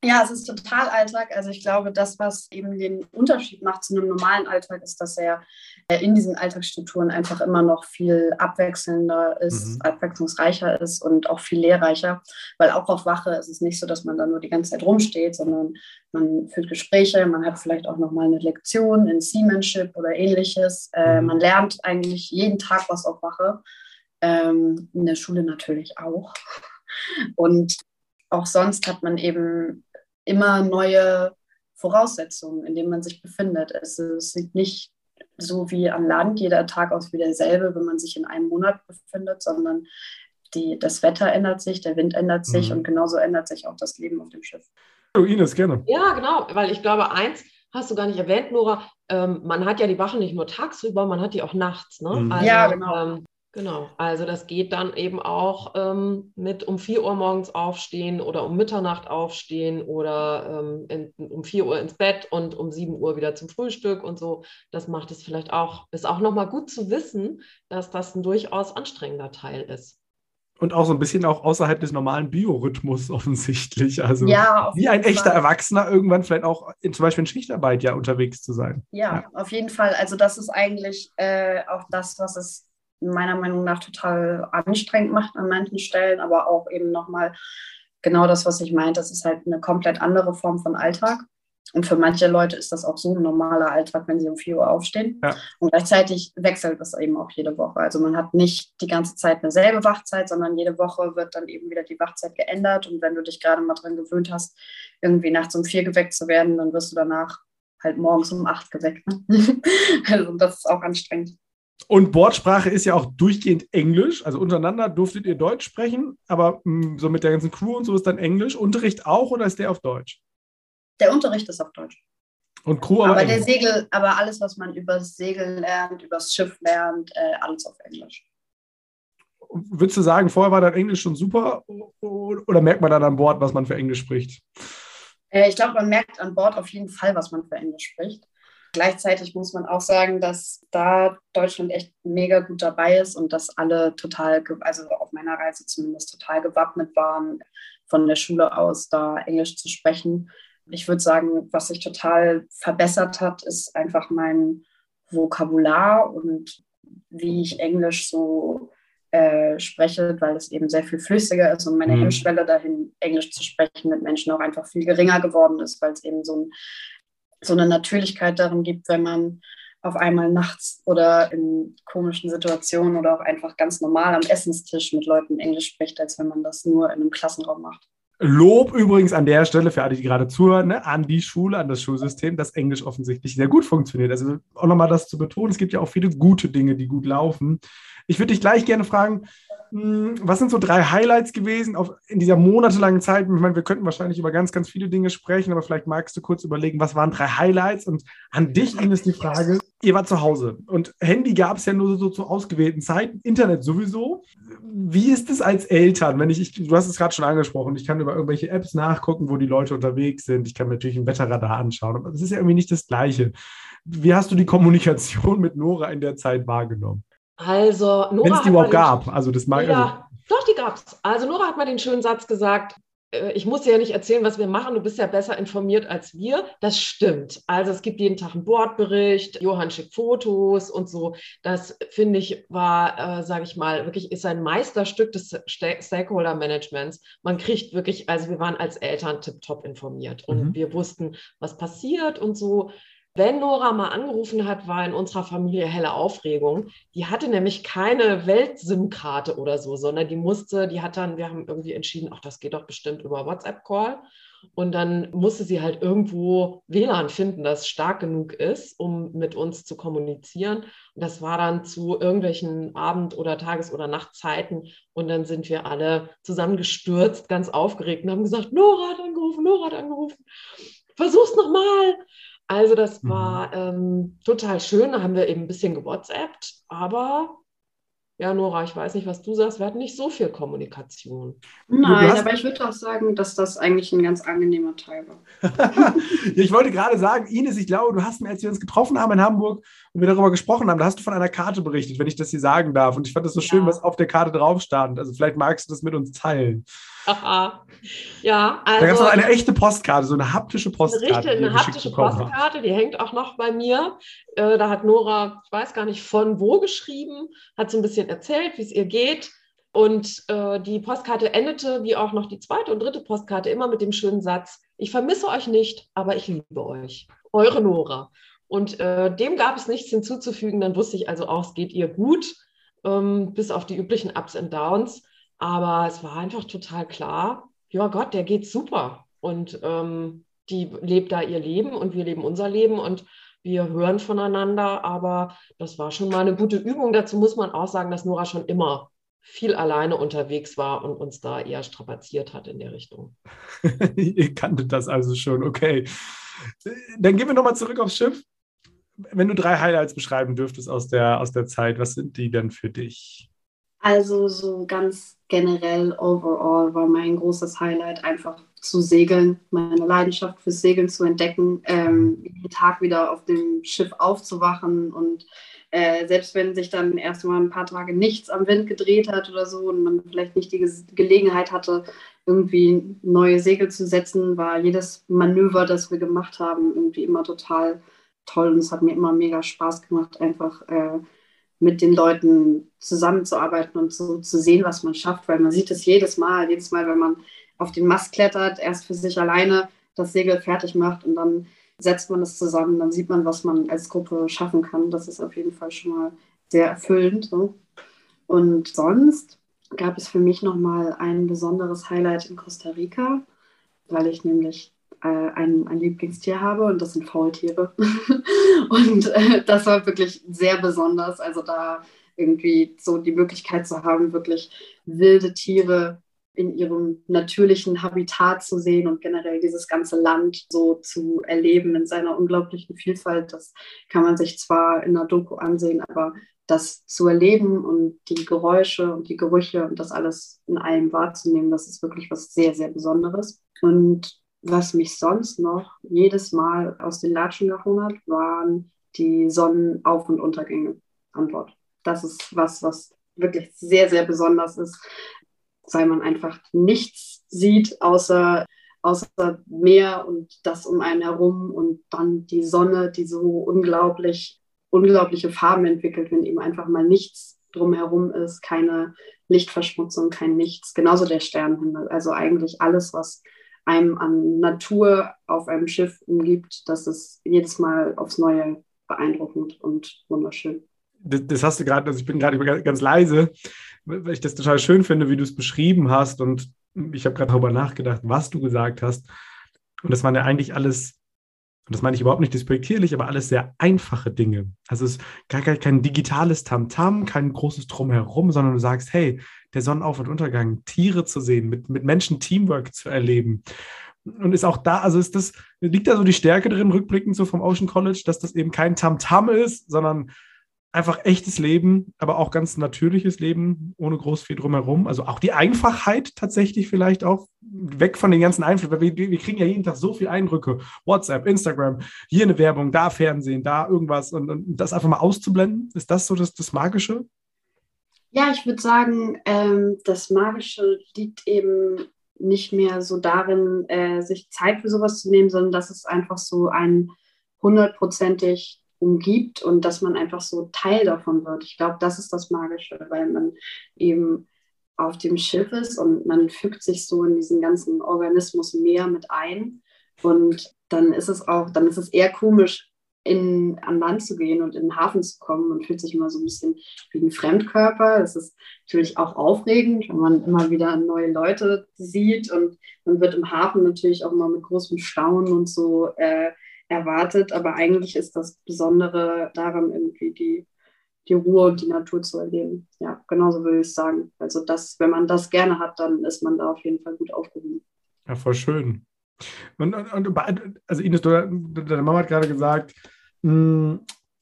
Ja, es ist total Alltag. Also ich glaube, das, was eben den Unterschied macht zu einem normalen Alltag, ist, dass er äh, in diesen Alltagsstrukturen einfach immer noch viel abwechselnder ist, mhm. abwechslungsreicher ist und auch viel lehrreicher. Weil auch auf Wache ist es nicht so, dass man da nur die ganze Zeit rumsteht, sondern man führt Gespräche, man hat vielleicht auch noch mal eine Lektion in Seamanship oder ähnliches. Äh, mhm. Man lernt eigentlich jeden Tag was auf Wache. Ähm, in der Schule natürlich auch. Und auch sonst hat man eben immer neue Voraussetzungen, in denen man sich befindet. Es, sieht nicht so wie am Land jeder Tag aus wie derselbe, wenn man sich in einem Monat befindet, sondern die, das Wetter ändert sich, der Wind ändert sich mhm. und genauso ändert sich auch das Leben auf dem Schiff. Oh, Ines, gerne. Ja, genau, weil ich glaube, eins hast du gar nicht erwähnt, Nora, ähm, man hat ja die Wachen nicht nur tagsüber, man hat die auch nachts. Ne? Mhm. Also, ja, genau. Ähm, Genau, also das geht dann eben auch ähm, mit um 4 Uhr morgens aufstehen oder um Mitternacht aufstehen oder ähm, in, um 4 Uhr ins Bett und um 7 Uhr wieder zum Frühstück und so. Das macht es vielleicht auch, ist auch nochmal gut zu wissen, dass das ein durchaus anstrengender Teil ist. Und auch so ein bisschen auch außerhalb des normalen Biorhythmus offensichtlich. Also ja, wie ein echter Fall. Erwachsener irgendwann vielleicht auch in, zum Beispiel in Schichtarbeit ja unterwegs zu sein. Ja, ja. auf jeden Fall. Also das ist eigentlich äh, auch das, was es meiner Meinung nach total anstrengend macht an manchen Stellen, aber auch eben nochmal genau das, was ich meinte. Das ist halt eine komplett andere Form von Alltag. Und für manche Leute ist das auch so ein normaler Alltag, wenn sie um 4 Uhr aufstehen. Ja. Und gleichzeitig wechselt das eben auch jede Woche. Also man hat nicht die ganze Zeit eine selbe Wachzeit, sondern jede Woche wird dann eben wieder die Wachzeit geändert. Und wenn du dich gerade mal dran gewöhnt hast, irgendwie nachts um 4 geweckt zu werden, dann wirst du danach halt morgens um 8 geweckt. Ne? [LAUGHS] also das ist auch anstrengend. Und Bordsprache ist ja auch durchgehend Englisch. Also untereinander durftet ihr Deutsch sprechen, aber mh, hm, so mit der ganzen Crew und so ist dann Englisch. Unterricht auch oder ist der auf Deutsch? Der Unterricht ist auf Deutsch. Und Crew aber, aber der Segel, aber alles, was man über das Segel lernt, über das Schiff lernt, äh, alles auf Englisch. Würdest du sagen, vorher war dein Englisch schon super oder merkt man dann an Bord, was man für Englisch spricht? Äh, ich glaube, man merkt an Bord auf jeden Fall, was man für Englisch spricht. Gleichzeitig muss man auch sagen, dass da Deutschland echt mega gut dabei ist und dass alle total, also auf meiner Reise zumindest total gewappnet waren, von der Schule aus da Englisch zu sprechen. Ich würde sagen, was sich total verbessert hat, ist einfach mein Vokabular und wie ich Englisch so äh, spreche, weil es eben sehr viel flüssiger ist und meine mhm. Hemmschwelle dahin, Englisch zu sprechen mit Menschen auch einfach viel geringer geworden ist, weil es eben so, ein, so eine Natürlichkeit darin gibt, wenn man auf einmal nachts oder in komischen Situationen oder auch einfach ganz normal am Essenstisch mit Leuten Englisch spricht, als wenn man das nur in einem Klassenraum macht. Lob übrigens an der Stelle für alle, die gerade zuhören, ne, an die Schule, an das Schulsystem, dass Englisch offensichtlich sehr gut funktioniert. Also auch nochmal das zu betonen, es gibt ja auch viele gute Dinge, die gut laufen. Ich würde dich gleich gerne fragen, hm, was sind so drei Highlights gewesen auf, in dieser monatelangen Zeit? Ich meine, wir könnten wahrscheinlich über ganz, ganz viele Dinge sprechen, aber vielleicht magst du kurz überlegen, was waren drei Highlights? Und an dich, Ines, die Frage, ihr wart zu Hause und Handy gab es ja nur so zu ausgewählten Zeiten, Internet sowieso. Wie ist es als Eltern, wenn ich, ich du hast es gerade schon angesprochen, ich kann über irgendwelche Apps nachgucken, wo die Leute unterwegs sind. Ich kann mir natürlich ein Wetterradar anschauen, aber das ist ja irgendwie nicht das Gleiche. Wie hast du die Kommunikation mit Nora in der Zeit wahrgenommen? Also, Nora. Wenn es die überhaupt gab. Also, das mag ja, also. Doch, die gab es. Also, Nora hat mal den schönen Satz gesagt: Ich muss dir ja nicht erzählen, was wir machen. Du bist ja besser informiert als wir. Das stimmt. Also, es gibt jeden Tag einen Bordbericht. Johann schickt Fotos und so. Das finde ich war, äh, sage ich mal, wirklich ist ein Meisterstück des Stakeholder-Managements. Man kriegt wirklich, also, wir waren als Eltern tiptop informiert und mhm. wir wussten, was passiert und so. Wenn Nora mal angerufen hat, war in unserer Familie helle Aufregung. Die hatte nämlich keine Welt-SIM-Karte oder so, sondern die musste, die hat dann, wir haben irgendwie entschieden, ach, das geht doch bestimmt über WhatsApp-Call. Und dann musste sie halt irgendwo WLAN finden, das stark genug ist, um mit uns zu kommunizieren. Und das war dann zu irgendwelchen Abend- oder Tages- oder Nachtzeiten. Und dann sind wir alle zusammengestürzt, ganz aufgeregt und haben gesagt, Nora hat angerufen, Nora hat angerufen. Versuch's nochmal. Also das mhm. war ähm, total schön. Da haben wir eben ein bisschen gewhatsappt, aber ja, Nora, ich weiß nicht, was du sagst. Wir hatten nicht so viel Kommunikation. Nein, aber ich würde auch sagen, dass das eigentlich ein ganz angenehmer Teil war. [LAUGHS] ich wollte gerade sagen, Ines, ich glaube, du hast mir, als wir uns getroffen haben in Hamburg und wir darüber gesprochen haben, da hast du von einer Karte berichtet, wenn ich das hier sagen darf. Und ich fand das so ja. schön, was auf der Karte drauf stand. Also vielleicht magst du das mit uns teilen. Ja, also. Da gab es noch eine echte Postkarte, so eine haptische Postkarte. Richtig, eine haptische Postkarte, haben. die hängt auch noch bei mir. Äh, da hat Nora, ich weiß gar nicht von wo geschrieben, hat so ein bisschen erzählt, wie es ihr geht. Und äh, die Postkarte endete, wie auch noch die zweite und dritte Postkarte, immer mit dem schönen Satz: Ich vermisse euch nicht, aber ich liebe euch. Eure Nora. Und äh, dem gab es nichts hinzuzufügen. Dann wusste ich also auch, es geht ihr gut, ähm, bis auf die üblichen Ups und Downs. Aber es war einfach total klar, ja Gott, der geht super. Und ähm, die lebt da ihr Leben und wir leben unser Leben und wir hören voneinander. Aber das war schon mal eine gute Übung. Dazu muss man auch sagen, dass Nora schon immer viel alleine unterwegs war und uns da eher strapaziert hat in der Richtung. [LAUGHS] Ihr kanntet das also schon, okay. Dann gehen wir nochmal zurück aufs Schiff. Wenn du drei Highlights beschreiben dürftest aus der, aus der Zeit, was sind die denn für dich? Also so ganz generell, overall war mein großes Highlight einfach zu segeln, meine Leidenschaft fürs Segeln zu entdecken, ähm, jeden Tag wieder auf dem Schiff aufzuwachen und äh, selbst wenn sich dann erst mal ein paar Tage nichts am Wind gedreht hat oder so und man vielleicht nicht die Gelegenheit hatte, irgendwie neue Segel zu setzen, war jedes Manöver, das wir gemacht haben, irgendwie immer total toll und es hat mir immer mega Spaß gemacht, einfach äh, mit den Leuten zusammenzuarbeiten und so zu sehen, was man schafft, weil man sieht es jedes Mal, jedes Mal, wenn man auf den Mast klettert, erst für sich alleine das Segel fertig macht und dann setzt man es zusammen, dann sieht man, was man als Gruppe schaffen kann. Das ist auf jeden Fall schon mal sehr erfüllend. So. Und sonst gab es für mich nochmal ein besonderes Highlight in Costa Rica, weil ich nämlich ein, ein Lieblingstier habe und das sind Faultiere. [LAUGHS] und äh, das war wirklich sehr besonders. Also da irgendwie so die Möglichkeit zu haben, wirklich wilde Tiere in ihrem natürlichen Habitat zu sehen und generell dieses ganze Land so zu erleben in seiner unglaublichen Vielfalt. Das kann man sich zwar in der Doku ansehen, aber das zu erleben und die Geräusche und die Gerüche und das alles in allem wahrzunehmen, das ist wirklich was sehr, sehr Besonderes. Und was mich sonst noch jedes Mal aus den Latschen gehauen hat, waren die Sonnenauf- und Untergänge an. Das ist was, was wirklich sehr, sehr besonders ist, weil man einfach nichts sieht außer, außer Meer und das um einen herum und dann die Sonne, die so unglaublich, unglaubliche Farben entwickelt, wenn eben einfach mal nichts drumherum ist, keine Lichtverschmutzung, kein Nichts. Genauso der Sternenhimmel. Also eigentlich alles, was einem an Natur auf einem Schiff umgibt, das ist jedes Mal aufs Neue beeindruckend und wunderschön. Das, das hast du gerade, also ich bin gerade ganz leise, weil ich das total schön finde, wie du es beschrieben hast. Und ich habe gerade darüber nachgedacht, was du gesagt hast. Und das waren ja eigentlich alles und das meine ich überhaupt nicht despektierlich, aber alles sehr einfache Dinge. Also es ist gar kein digitales Tamtam, kein großes Drumherum, sondern du sagst, hey, der Sonnenauf- und Untergang, Tiere zu sehen, mit, mit Menschen Teamwork zu erleben. Und ist auch da, also ist das, liegt da so die Stärke drin, rückblickend so vom Ocean College, dass das eben kein Tamtam ist, sondern einfach echtes Leben, aber auch ganz natürliches Leben, ohne groß viel drumherum. Also auch die Einfachheit tatsächlich vielleicht auch, weg von den ganzen Einflüssen. Wir, wir kriegen ja jeden Tag so viele Eindrücke. WhatsApp, Instagram, hier eine Werbung, da Fernsehen, da irgendwas. Und, und das einfach mal auszublenden, ist das so das, das Magische? Ja, ich würde sagen, ähm, das Magische liegt eben nicht mehr so darin, äh, sich Zeit für sowas zu nehmen, sondern dass es einfach so ein hundertprozentig umgibt und dass man einfach so Teil davon wird. Ich glaube, das ist das Magische, weil man eben auf dem Schiff ist und man fügt sich so in diesen ganzen Organismus mehr mit ein. Und dann ist es auch, dann ist es eher komisch, in, an Land zu gehen und in den Hafen zu kommen. Man fühlt sich immer so ein bisschen wie ein Fremdkörper. Es ist natürlich auch aufregend, wenn man immer wieder neue Leute sieht und man wird im Hafen natürlich auch immer mit großem Staunen und so äh, erwartet. Aber eigentlich ist das Besondere daran, irgendwie die, die Ruhe und die Natur zu erleben. Ja, genauso würde ich sagen. Also das, wenn man das gerne hat, dann ist man da auf jeden Fall gut aufgehoben. Ja, voll schön. Und, und, und also Ines, deine Mama hat gerade gesagt, mh, hm,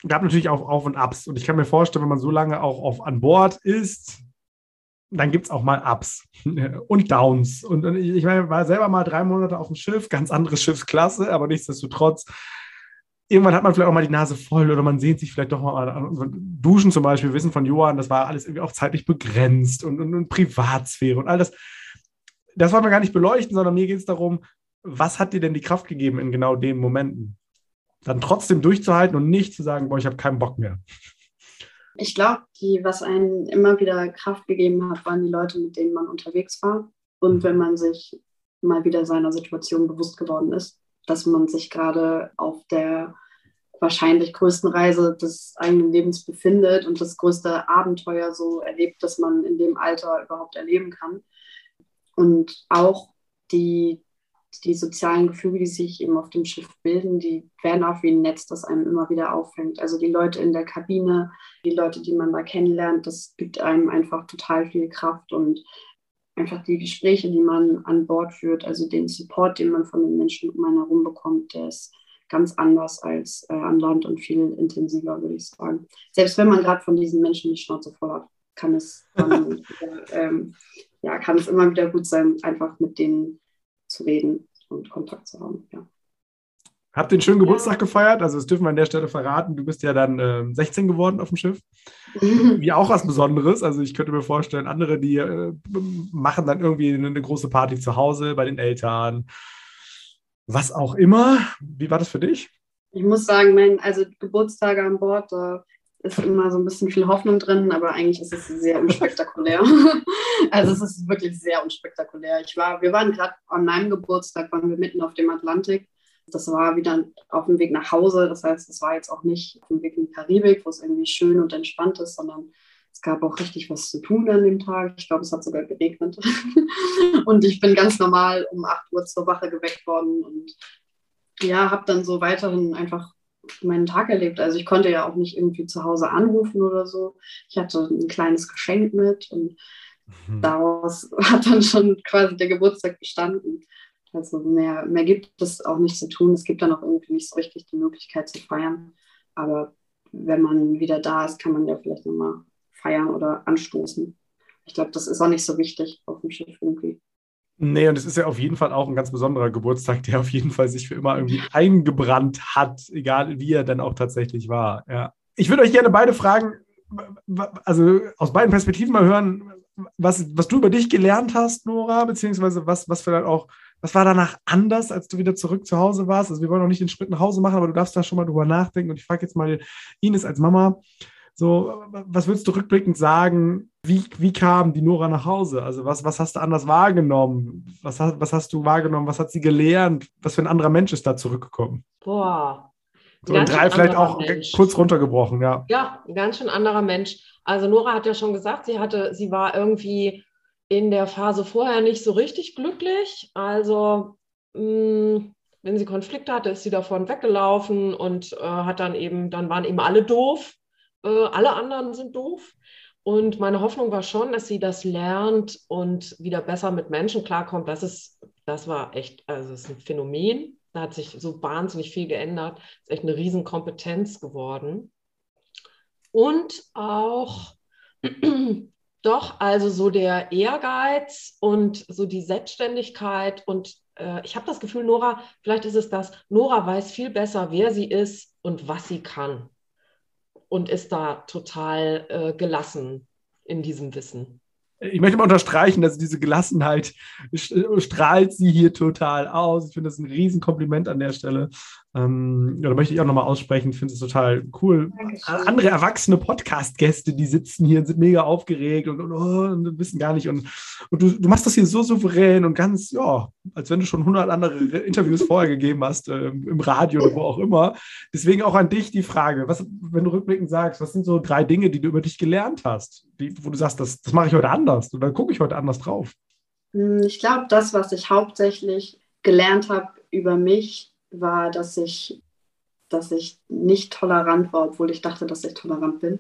gab natürlich auch Auf und Abs. Und ich kann mir vorstellen, wenn man so lange auch auf, an Bord ist, dann gibt es auch mal Ups [LAUGHS] und Downs. Und, ich meine, war selber mal drei Monate auf dem Schiff, ganz andere Schiffsklasse, aber nichtsdestotrotz, irgendwann hat man vielleicht auch mal die Nase voll oder man sehnt sich vielleicht doch mal an. Duschen zum Beispiel, wir wissen von Johann, das war alles irgendwie auch zeitlich begrenzt und, und, und Privatsphäre und all das. Das wollen wir gar nicht beleuchten, sondern mir geht es darum, was hat dir denn die Kraft gegeben in genau den Momenten? Dann trotzdem durchzuhalten und nicht zu sagen, boah, ich habe keinen Bock mehr. Ich glaube, was einen immer wieder Kraft gegeben hat, waren die Leute, mit denen man unterwegs war. Und mhm. wenn man sich mal wieder seiner Situation bewusst geworden ist, dass man sich gerade auf der wahrscheinlich größten Reise des eigenen Lebens befindet und das größte Abenteuer so erlebt, das man in dem Alter überhaupt erleben kann. Und auch die die sozialen Gefüge, die sich eben auf dem Schiff bilden, die werden auch wie ein Netz, das einem immer wieder auffängt. Also die Leute in der Kabine, die Leute, die man da kennenlernt, das gibt einem einfach total viel Kraft und einfach die Gespräche, die man an Bord führt, also den Support, den man von den Menschen um einen herum bekommt, der ist ganz anders als äh, an Land und viel intensiver, würde ich sagen. Selbst wenn man gerade von diesen Menschen die Schnauze voll hat, kann es, [LAUGHS] dann, ähm, ja, kann es immer wieder gut sein, einfach mit denen zu reden und Kontakt zu haben. Ja. Habt ihr einen schönen Geburtstag ja. gefeiert? Also, das dürfen wir an der Stelle verraten. Du bist ja dann äh, 16 geworden auf dem Schiff. [LAUGHS] Wie auch was Besonderes. Also, ich könnte mir vorstellen, andere, die äh, machen dann irgendwie eine, eine, große Party zu Hause bei den Eltern. Was auch immer. Wie war das für dich? Ich muss sagen, mein, also Geburtstage an Bord, da ist immer so ein bisschen viel Hoffnung drin, aber eigentlich ist es sehr unspektakulär. [LAUGHS] [LAUGHS] also es ist wirklich sehr unspektakulär. Ich war, wir waren gerade an meinem Geburtstag, waren wir mitten auf dem Atlantik. Das war wieder auf dem Weg nach Hause. Das heißt, es war jetzt auch nicht auf dem Weg in die Karibik, wo es irgendwie schön und entspannt ist, sondern es gab auch richtig was zu tun an dem Tag. Ich glaube, es hat sogar geregnet. [LAUGHS] und ich bin ganz normal um 8 Uhr zur Wache geweckt worden und ja, habe dann so weiterhin einfach meinen Tag erlebt. Also ich konnte ja auch nicht irgendwie zu Hause anrufen oder so. Ich hatte ein kleines Geschenk mit und mhm. daraus [LAUGHS] hat dann schon quasi der Geburtstag bestanden. Also mehr, mehr gibt es auch nicht zu tun. Es gibt dann auch irgendwie nicht so richtig die Möglichkeit zu feiern. Aber wenn man wieder da ist, kann man ja vielleicht nochmal feiern oder anstoßen. Ich glaube, das ist auch nicht so wichtig auf dem Schiff irgendwie. Nee, und es ist ja auf jeden Fall auch ein ganz besonderer Geburtstag, der auf jeden Fall sich für immer irgendwie eingebrannt hat, egal wie er denn auch tatsächlich war. Ja. Ich würde euch gerne beide fragen, also aus beiden Perspektiven mal hören, was, was du über dich gelernt hast, Nora, beziehungsweise was, was vielleicht auch, was war danach anders, als du wieder zurück zu Hause warst? Also wir wollen noch nicht den Schritt nach Hause machen, aber du darfst da schon mal drüber nachdenken. Und ich frage jetzt mal Ines als Mama, so, was würdest du rückblickend sagen, wie, wie kam die Nora nach Hause? Also was, was hast du anders wahrgenommen? Was, was hast du wahrgenommen? Was hat sie gelernt? Was für ein anderer Mensch ist da zurückgekommen? Boah. So in drei vielleicht auch Mensch. kurz runtergebrochen, ja. Ja, ein ganz schön anderer Mensch. Also Nora hat ja schon gesagt, sie hatte, sie war irgendwie in der Phase vorher nicht so richtig glücklich. Also mh, mm, wenn sie Konflikte hatte, ist sie davon weggelaufen und äh, hat dann eben, dann waren eben alle doof äh, alle anderen sind doof. Und meine Hoffnung war schon, dass sie das lernt und wieder besser mit Menschen klarkommt. Das ist, das war echt, also es ist ein Phänomen. Da hat sich so wahnsinnig viel geändert. Ist echt eine Riesenkompetenz geworden. Und auch [CLEARS THROAT] doch, also so der Ehrgeiz und so die Selbstständigkeit. Und äh, ich habe das Gefühl, Nora, vielleicht ist es das, Nora weiß viel besser, wer sie ist und was sie kann und ist da total äh, gelassen in diesem Wissen. Ich möchte mal unterstreichen, dass diese Gelassenheit strahlt sie hier total aus. Ich finde das ein Riesenkompliment an der Stelle. Ähm, ja, da möchte ich auch nochmal aussprechen, ich finde es total cool. Dankeschön. Andere erwachsene Podcast-Gäste, die sitzen hier und sind mega aufgeregt und, und, oh, und wissen gar nicht. Und, und du, du, machst das hier so souverän und ganz, ja, als wenn du schon 100 andere Interviews vorher gegeben hast, äh, im Radio oder wo auch immer. Deswegen auch an dich die Frage, was, wenn du rückblickend sagst, was sind so drei Dinge, die du über dich gelernt hast, die, wo du sagst, das, das mache ich heute anders oder gucke ich heute anders drauf? Hm, ich glaube, das, was ich hauptsächlich gelernt habe über mich, war, dass ich, dass ich nicht tolerant war, obwohl ich dachte, dass ich tolerant bin.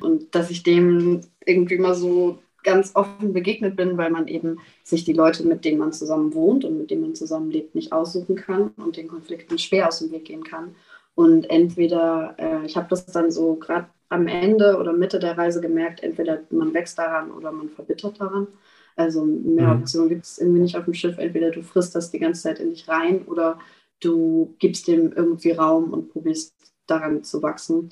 Und dass ich dem irgendwie mal so ganz offen begegnet bin, weil man eben sich die Leute, mit denen man zusammen wohnt und mit denen man zusammenlebt, nicht aussuchen kann und den Konflikten schwer aus dem Weg gehen kann. Und entweder, äh, ich habe das dann so gerade am Ende oder Mitte der Reise gemerkt, entweder man wächst daran oder man verbittert daran. Also mehr mhm. Optionen gibt es irgendwie nicht auf dem Schiff. Entweder du frisst das die ganze Zeit in dich rein oder du gibst dem irgendwie Raum und probierst daran zu wachsen.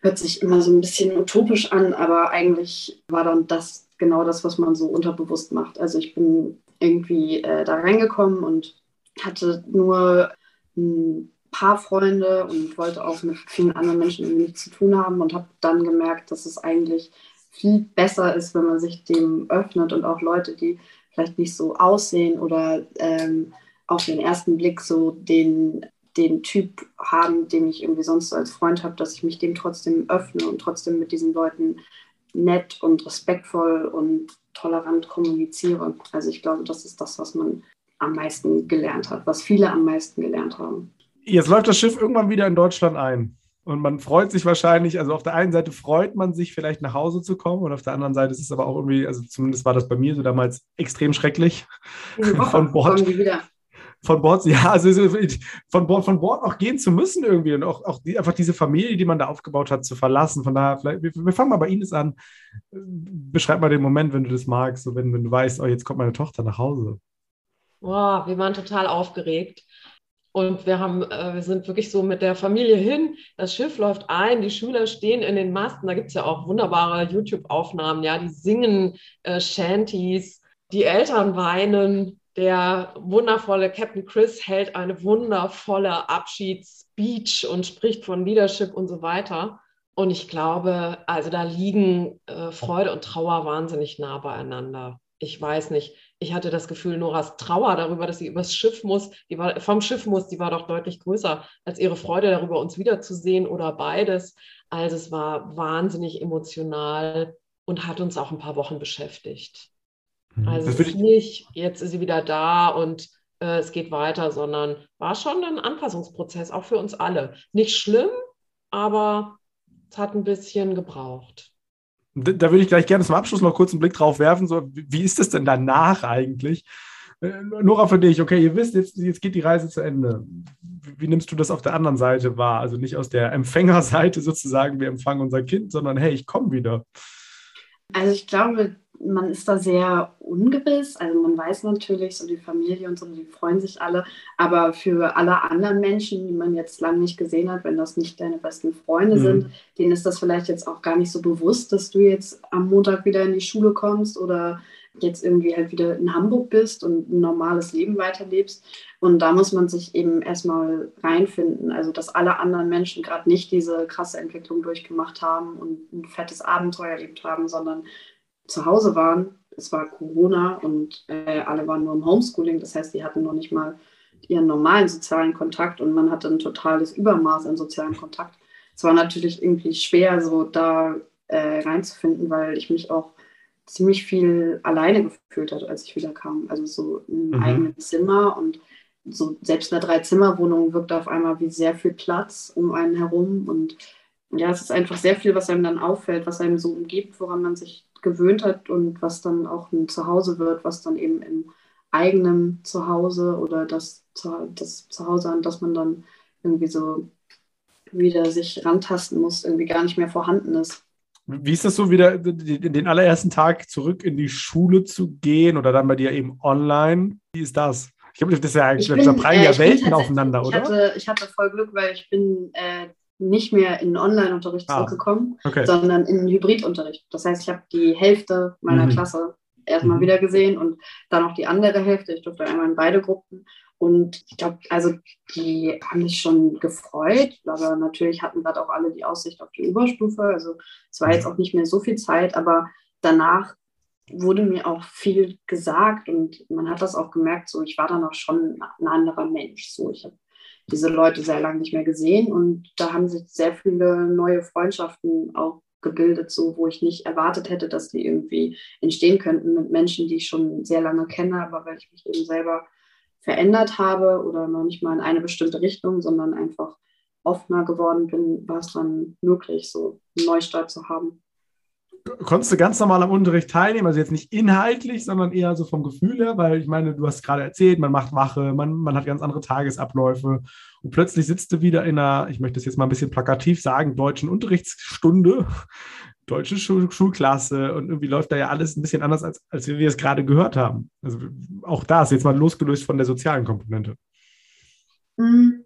Hört sich immer so ein bisschen utopisch an, aber eigentlich war dann das genau das, was man so unterbewusst macht. Also ich bin irgendwie äh, da reingekommen und hatte nur ein paar Freunde und wollte auch mit vielen anderen Menschen irgendwie zu tun haben und habe dann gemerkt, dass es eigentlich viel besser ist, wenn man sich dem öffnet und auch Leute, die vielleicht nicht so aussehen oder ähm, auf den ersten Blick so den, den Typ haben, den ich irgendwie sonst so als Freund habe, dass ich mich dem trotzdem öffne und trotzdem mit diesen Leuten nett und respektvoll und tolerant kommuniziere. Also ich glaube, das ist das, was man am meisten gelernt hat, was viele am meisten gelernt haben. Jetzt läuft das Schiff irgendwann wieder in Deutschland ein. Und man freut sich wahrscheinlich, also auf der einen Seite freut man sich vielleicht nach Hause zu kommen und auf der anderen Seite ist es aber auch irgendwie, also zumindest war das bei mir so damals extrem schrecklich. [LAUGHS] Von Bord, von Bord, ja, also von Bord, von Bord auch gehen zu müssen irgendwie und auch, auch die, einfach diese Familie, die man da aufgebaut hat, zu verlassen. Von daher, vielleicht, wir, wir fangen mal bei Ines an. Beschreib mal den Moment, wenn du das magst, so wenn, wenn du weißt, oh, jetzt kommt meine Tochter nach Hause. Boah, wir waren total aufgeregt. Und wir, haben, äh, wir sind wirklich so mit der Familie hin. Das Schiff läuft ein, die Schüler stehen in den Masten. Da gibt es ja auch wunderbare YouTube-Aufnahmen, ja, die singen äh, Shanties, die Eltern weinen. Der wundervolle Captain Chris hält eine wundervolle Abschiedsspeech und spricht von Leadership und so weiter. Und ich glaube, also da liegen äh, Freude und Trauer wahnsinnig nah beieinander. Ich weiß nicht. Ich hatte das Gefühl, Noras Trauer darüber, dass sie übers Schiff muss, die war vom Schiff muss, die war doch deutlich größer als ihre Freude darüber, uns wiederzusehen oder beides. Also es war wahnsinnig emotional und hat uns auch ein paar Wochen beschäftigt. Mhm. Also es ist nicht, jetzt ist sie wieder da und äh, es geht weiter, sondern war schon ein Anpassungsprozess, auch für uns alle. Nicht schlimm, aber es hat ein bisschen gebraucht. Da würde ich gleich gerne zum Abschluss noch kurz einen Blick drauf werfen. So, wie ist es denn danach eigentlich? Äh, Nora, für dich, okay, ihr wisst, jetzt, jetzt geht die Reise zu Ende. Wie, wie nimmst du das auf der anderen Seite wahr? Also nicht aus der Empfängerseite sozusagen, wir empfangen unser Kind, sondern hey, ich komme wieder. Also ich glaube, man ist da sehr ungewiss. Also man weiß natürlich, so die Familie und so, die freuen sich alle. Aber für alle anderen Menschen, die man jetzt lange nicht gesehen hat, wenn das nicht deine besten Freunde mhm. sind, denen ist das vielleicht jetzt auch gar nicht so bewusst, dass du jetzt am Montag wieder in die Schule kommst oder jetzt irgendwie halt wieder in Hamburg bist und ein normales Leben weiterlebst. Und da muss man sich eben erstmal reinfinden. Also, dass alle anderen Menschen gerade nicht diese krasse Entwicklung durchgemacht haben und ein fettes Abenteuer erlebt haben, sondern zu Hause waren. Es war Corona und äh, alle waren nur im Homeschooling. Das heißt, die hatten noch nicht mal ihren normalen sozialen Kontakt und man hatte ein totales Übermaß an sozialen Kontakt. Es war natürlich irgendwie schwer, so da äh, reinzufinden, weil ich mich auch ziemlich viel alleine gefühlt habe, als ich wieder kam. Also so ein mhm. eigenes Zimmer und so selbst eine Drei-Zimmer-Wohnung wirkt auf einmal wie sehr viel Platz um einen herum. Und ja, es ist einfach sehr viel, was einem dann auffällt, was einem so umgibt, woran man sich gewöhnt hat und was dann auch ein Zuhause wird, was dann eben im eigenen Zuhause oder das, das Zuhause, an das man dann irgendwie so wieder sich rantasten muss, irgendwie gar nicht mehr vorhanden ist. Wie ist das so, wieder den allerersten Tag zurück in die Schule zu gehen oder dann bei dir eben online? Wie ist das? Ich glaube, das ist ja eigentlich, da prallen ja Welten aufeinander, oder? Ich hatte, ich hatte voll Glück, weil ich bin äh, nicht mehr in Online-Unterricht ah, zurückgekommen, okay. sondern in Hybridunterricht. Das heißt, ich habe die Hälfte meiner mhm. Klasse erstmal mhm. wieder gesehen und dann auch die andere Hälfte. Ich durfte einmal in beide Gruppen. Und ich glaube, also die haben mich schon gefreut, aber natürlich hatten gerade auch alle die Aussicht auf die Oberstufe. Also es war jetzt auch nicht mehr so viel Zeit, aber danach wurde mir auch viel gesagt und man hat das auch gemerkt, so ich war dann auch schon ein anderer Mensch. So, ich habe diese Leute sehr lange nicht mehr gesehen und da haben sich sehr viele neue Freundschaften auch gebildet, so wo ich nicht erwartet hätte, dass die irgendwie entstehen könnten mit Menschen, die ich schon sehr lange kenne, aber weil ich mich eben selber verändert habe oder noch nicht mal in eine bestimmte Richtung, sondern einfach offener geworden bin, war es dann möglich, so einen Neustart zu haben. Konntest du ganz normal am Unterricht teilnehmen, also jetzt nicht inhaltlich, sondern eher so vom Gefühl her, weil ich meine, du hast gerade erzählt, man macht Wache, man, man hat ganz andere Tagesabläufe und plötzlich sitzt du wieder in einer, ich möchte es jetzt mal ein bisschen plakativ sagen, deutschen Unterrichtsstunde [LAUGHS] deutsche Schul Schulklasse und irgendwie läuft da ja alles ein bisschen anders, als, als wir es gerade gehört haben. Also auch da ist jetzt mal losgelöst von der sozialen Komponente. Mhm.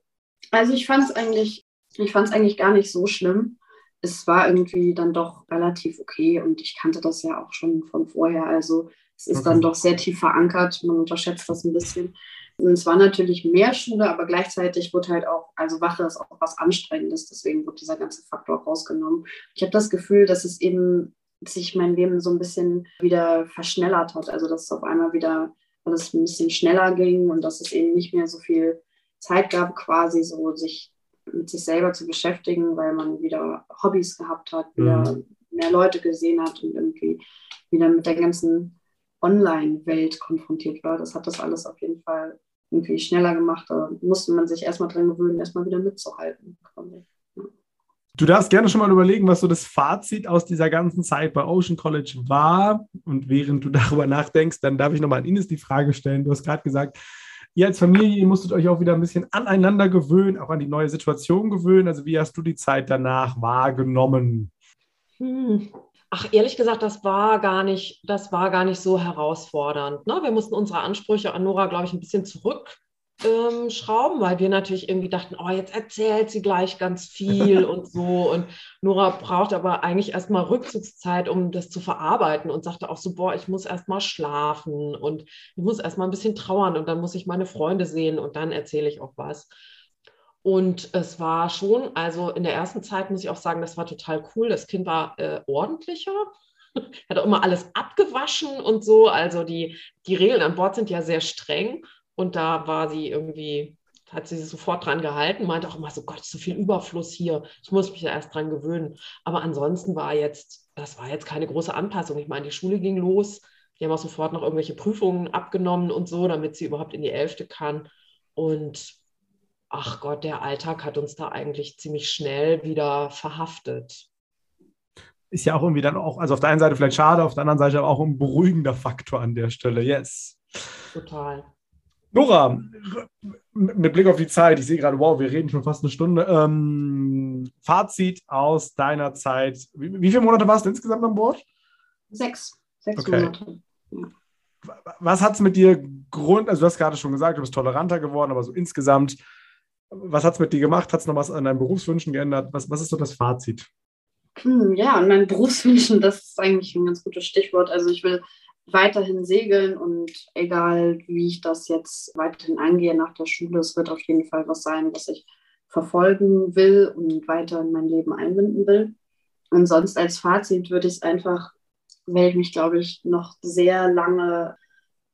Also ich fand es eigentlich, ich fand es eigentlich gar nicht so schlimm. Es war irgendwie dann doch relativ okay und ich kannte das ja auch schon von vorher. Also es ist dann doch sehr tief verankert. Man unterschätzt das ein bisschen. Und es war natürlich mehr Schule, aber gleichzeitig wurde halt auch, also Wache ist auch was Anstrengendes, deswegen wird dieser ganze Faktor rausgenommen. Ich habe das Gefühl, dass es eben sich mein Leben so ein bisschen wieder verschnellert hat. Also dass es auf einmal wieder alles ein bisschen schneller ging und dass es eben nicht mehr so viel Zeit gab, quasi so sich mit sich selber zu beschäftigen, weil man wieder Hobbys gehabt hat, wieder mhm. mehr Leute gesehen hat und irgendwie wieder mit der ganzen Online-Welt konfrontiert war. Das hat das alles auf jeden Fall irgendwie schneller gemacht. Da musste man sich erstmal dran gewöhnen, erstmal wieder mitzuhalten. Du darfst gerne schon mal überlegen, was so das Fazit aus dieser ganzen Zeit bei Ocean College war. Und während du darüber nachdenkst, dann darf ich nochmal an Ines die Frage stellen. Du hast gerade gesagt, ihr als Familie, ihr musstet euch auch wieder ein bisschen aneinander gewöhnen, auch an die neue Situation gewöhnen. Also wie hast du die Zeit danach wahrgenommen? Hm. Ach, ehrlich gesagt, das war gar nicht, das war gar nicht so herausfordernd. Ne? Wir mussten unsere Ansprüche an Nora, glaube ich, ein bisschen zurückschrauben, ähm, weil wir natürlich irgendwie dachten, oh, jetzt erzählt sie gleich ganz viel [LAUGHS] und so. Und Nora braucht aber eigentlich erstmal Rückzugszeit, um das zu verarbeiten und sagte auch so, boah, ich muss erstmal schlafen und ich muss erstmal ein bisschen trauern und dann muss ich meine Freunde sehen und dann erzähle ich auch was. Und es war schon, also in der ersten Zeit muss ich auch sagen, das war total cool. Das Kind war äh, ordentlicher, [LAUGHS] hat auch immer alles abgewaschen und so. Also die, die Regeln an Bord sind ja sehr streng. Und da war sie irgendwie, hat sie sich sofort dran gehalten, meinte auch immer so, Gott, so viel Überfluss hier. Ich muss mich ja erst dran gewöhnen. Aber ansonsten war jetzt, das war jetzt keine große Anpassung. Ich meine, die Schule ging los. Die haben auch sofort noch irgendwelche Prüfungen abgenommen und so, damit sie überhaupt in die Elfte kann. Und ach Gott, der Alltag hat uns da eigentlich ziemlich schnell wieder verhaftet. Ist ja auch irgendwie dann auch, also auf der einen Seite vielleicht schade, auf der anderen Seite aber auch ein beruhigender Faktor an der Stelle. Yes. Total. Nora, mit Blick auf die Zeit, ich sehe gerade, wow, wir reden schon fast eine Stunde. Ähm, Fazit aus deiner Zeit. Wie, wie viele Monate warst du insgesamt an Bord? Sechs. Sechs okay. Monate. was hat es mit dir Grund, also du hast gerade schon gesagt, du bist toleranter geworden, aber so insgesamt, was hat es mit dir gemacht? Hat es noch was an deinen Berufswünschen geändert? Was, was ist so das Fazit? Hm, ja, an meinen Berufswünschen, das ist eigentlich ein ganz gutes Stichwort. Also ich will weiterhin segeln und egal wie ich das jetzt weiterhin angehe nach der Schule, es wird auf jeden Fall was sein, was ich verfolgen will und weiter in mein Leben einbinden will. Und sonst als Fazit würde ich es einfach, werde ich mich, glaube ich, noch sehr lange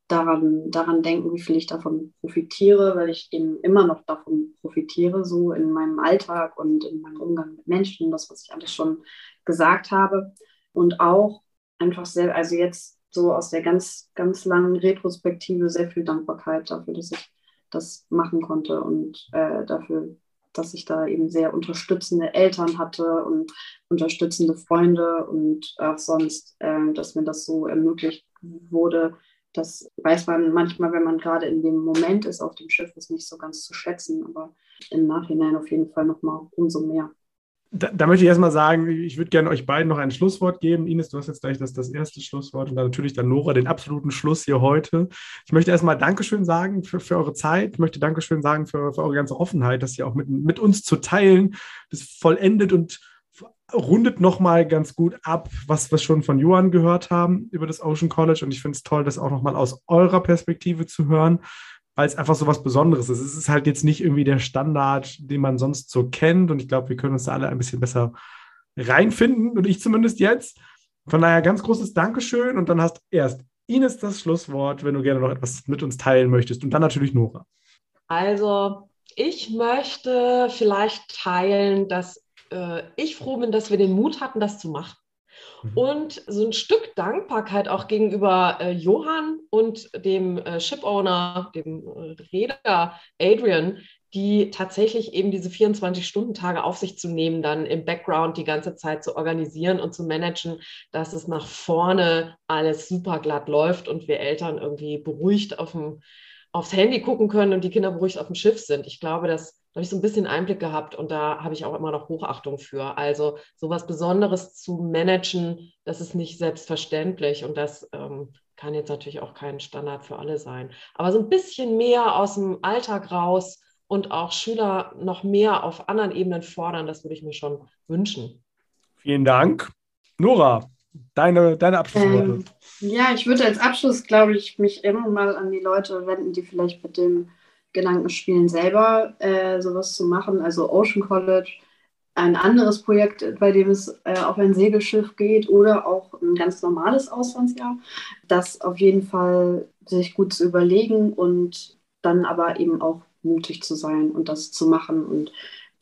daran, daran denken, wie viel ich davon profitiere, weil ich eben immer noch davon profitiere, so in meinem Alltag und in meinem Umgang mit Menschen, das, was ich alles schon gesagt habe. Und auch einfach sehr, also jetzt so aus der ganz, ganz langen Retrospektive sehr viel Dankbarkeit dafür, dass ich das machen konnte und äh, dafür, dass ich da eben sehr unterstützende Eltern hatte und unterstützende Freunde und auch sonst, äh, dass mir das so ermöglicht wurde, das weiß man manchmal, wenn man gerade in dem Moment ist auf dem Schiff, ist nicht so ganz zu schätzen, aber im Nachhinein auf jeden Fall nochmal umso mehr. Da, da, möchte ich erstmal sagen, ich würde gerne euch beiden noch ein Schlusswort geben. Ines, du hast jetzt gleich das, das erste Schlusswort und dann natürlich dann Nora den absoluten Schluss hier heute. Ich möchte erstmal Dankeschön sagen für, für eure Zeit. Ich möchte Dankeschön sagen für, für eure ganze Offenheit, das hier auch mit, mit uns zu teilen. Das vollendet und rundet nochmal ganz gut ab, was wir schon von Johann gehört haben über das Ocean College. Und ich finde es toll, das auch nochmal aus eurer Perspektive zu hören, weil es einfach so was Besonderes ist. Es ist halt jetzt nicht irgendwie der Standard, den man sonst so kennt. Und ich glaube, wir können uns da alle ein bisschen besser reinfinden. Und ich zumindest jetzt. Von daher ganz großes Dankeschön. Und dann hast erst Ines das Schlusswort, wenn du gerne noch etwas mit uns teilen möchtest. Und dann natürlich Nora. Also, ich möchte vielleicht teilen, dass äh, ich froh bin, dass wir den Mut hatten, das zu machen. Mhm. Und so ein Stück Dankbarkeit auch gegenüber äh, Johann und dem äh, Shipowner, dem äh, Reeder Adrian, die tatsächlich eben diese 24-Stunden-Tage auf sich zu nehmen, dann im Background die ganze Zeit zu organisieren und zu managen, dass es nach vorne alles super glatt läuft und wir Eltern irgendwie beruhigt auf dem, aufs Handy gucken können und die Kinder beruhigt auf dem Schiff sind. Ich glaube, dass habe ich so ein bisschen Einblick gehabt und da habe ich auch immer noch Hochachtung für. Also sowas Besonderes zu managen, das ist nicht selbstverständlich und das ähm, kann jetzt natürlich auch kein Standard für alle sein. Aber so ein bisschen mehr aus dem Alltag raus und auch Schüler noch mehr auf anderen Ebenen fordern, das würde ich mir schon wünschen. Vielen Dank. Nora, deine, deine Abschlussworte. Ähm, ja, ich würde als Abschluss, glaube ich, mich immer mal an die Leute wenden, die vielleicht mit dem Gedankenspielen selber äh, sowas zu machen. Also Ocean College, ein anderes Projekt, bei dem es äh, auf ein Segelschiff geht oder auch ein ganz normales Auslandsjahr. Das auf jeden Fall sich gut zu überlegen und dann aber eben auch mutig zu sein und das zu machen und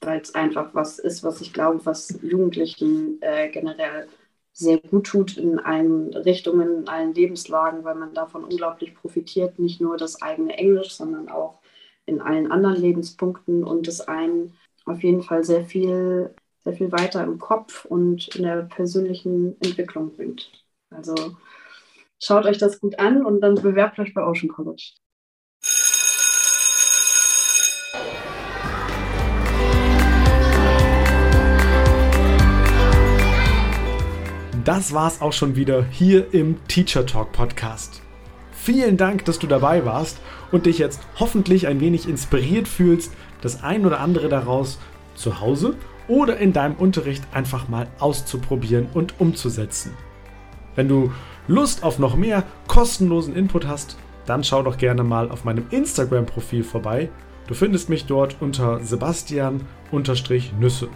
weil es einfach was ist, was ich glaube, was Jugendlichen äh, generell sehr gut tut in allen Richtungen, in allen Lebenslagen, weil man davon unglaublich profitiert. Nicht nur das eigene Englisch, sondern auch in allen anderen Lebenspunkten und es einen auf jeden Fall sehr viel, sehr viel weiter im Kopf und in der persönlichen Entwicklung bringt. Also schaut euch das gut an und dann bewerbt euch bei Ocean College. Das war's auch schon wieder hier im Teacher Talk Podcast. Vielen Dank, dass du dabei warst und dich jetzt hoffentlich ein wenig inspiriert fühlst, das ein oder andere daraus zu Hause oder in deinem Unterricht einfach mal auszuprobieren und umzusetzen. Wenn du Lust auf noch mehr kostenlosen Input hast, dann schau doch gerne mal auf meinem Instagram-Profil vorbei. Du findest mich dort unter Sebastian-Nüsse.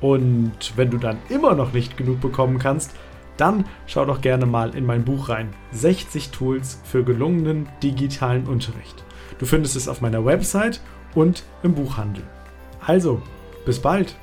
Und wenn du dann immer noch nicht genug bekommen kannst, dann schau doch gerne mal in mein Buch rein. 60 Tools für gelungenen digitalen Unterricht. Du findest es auf meiner Website und im Buchhandel. Also, bis bald!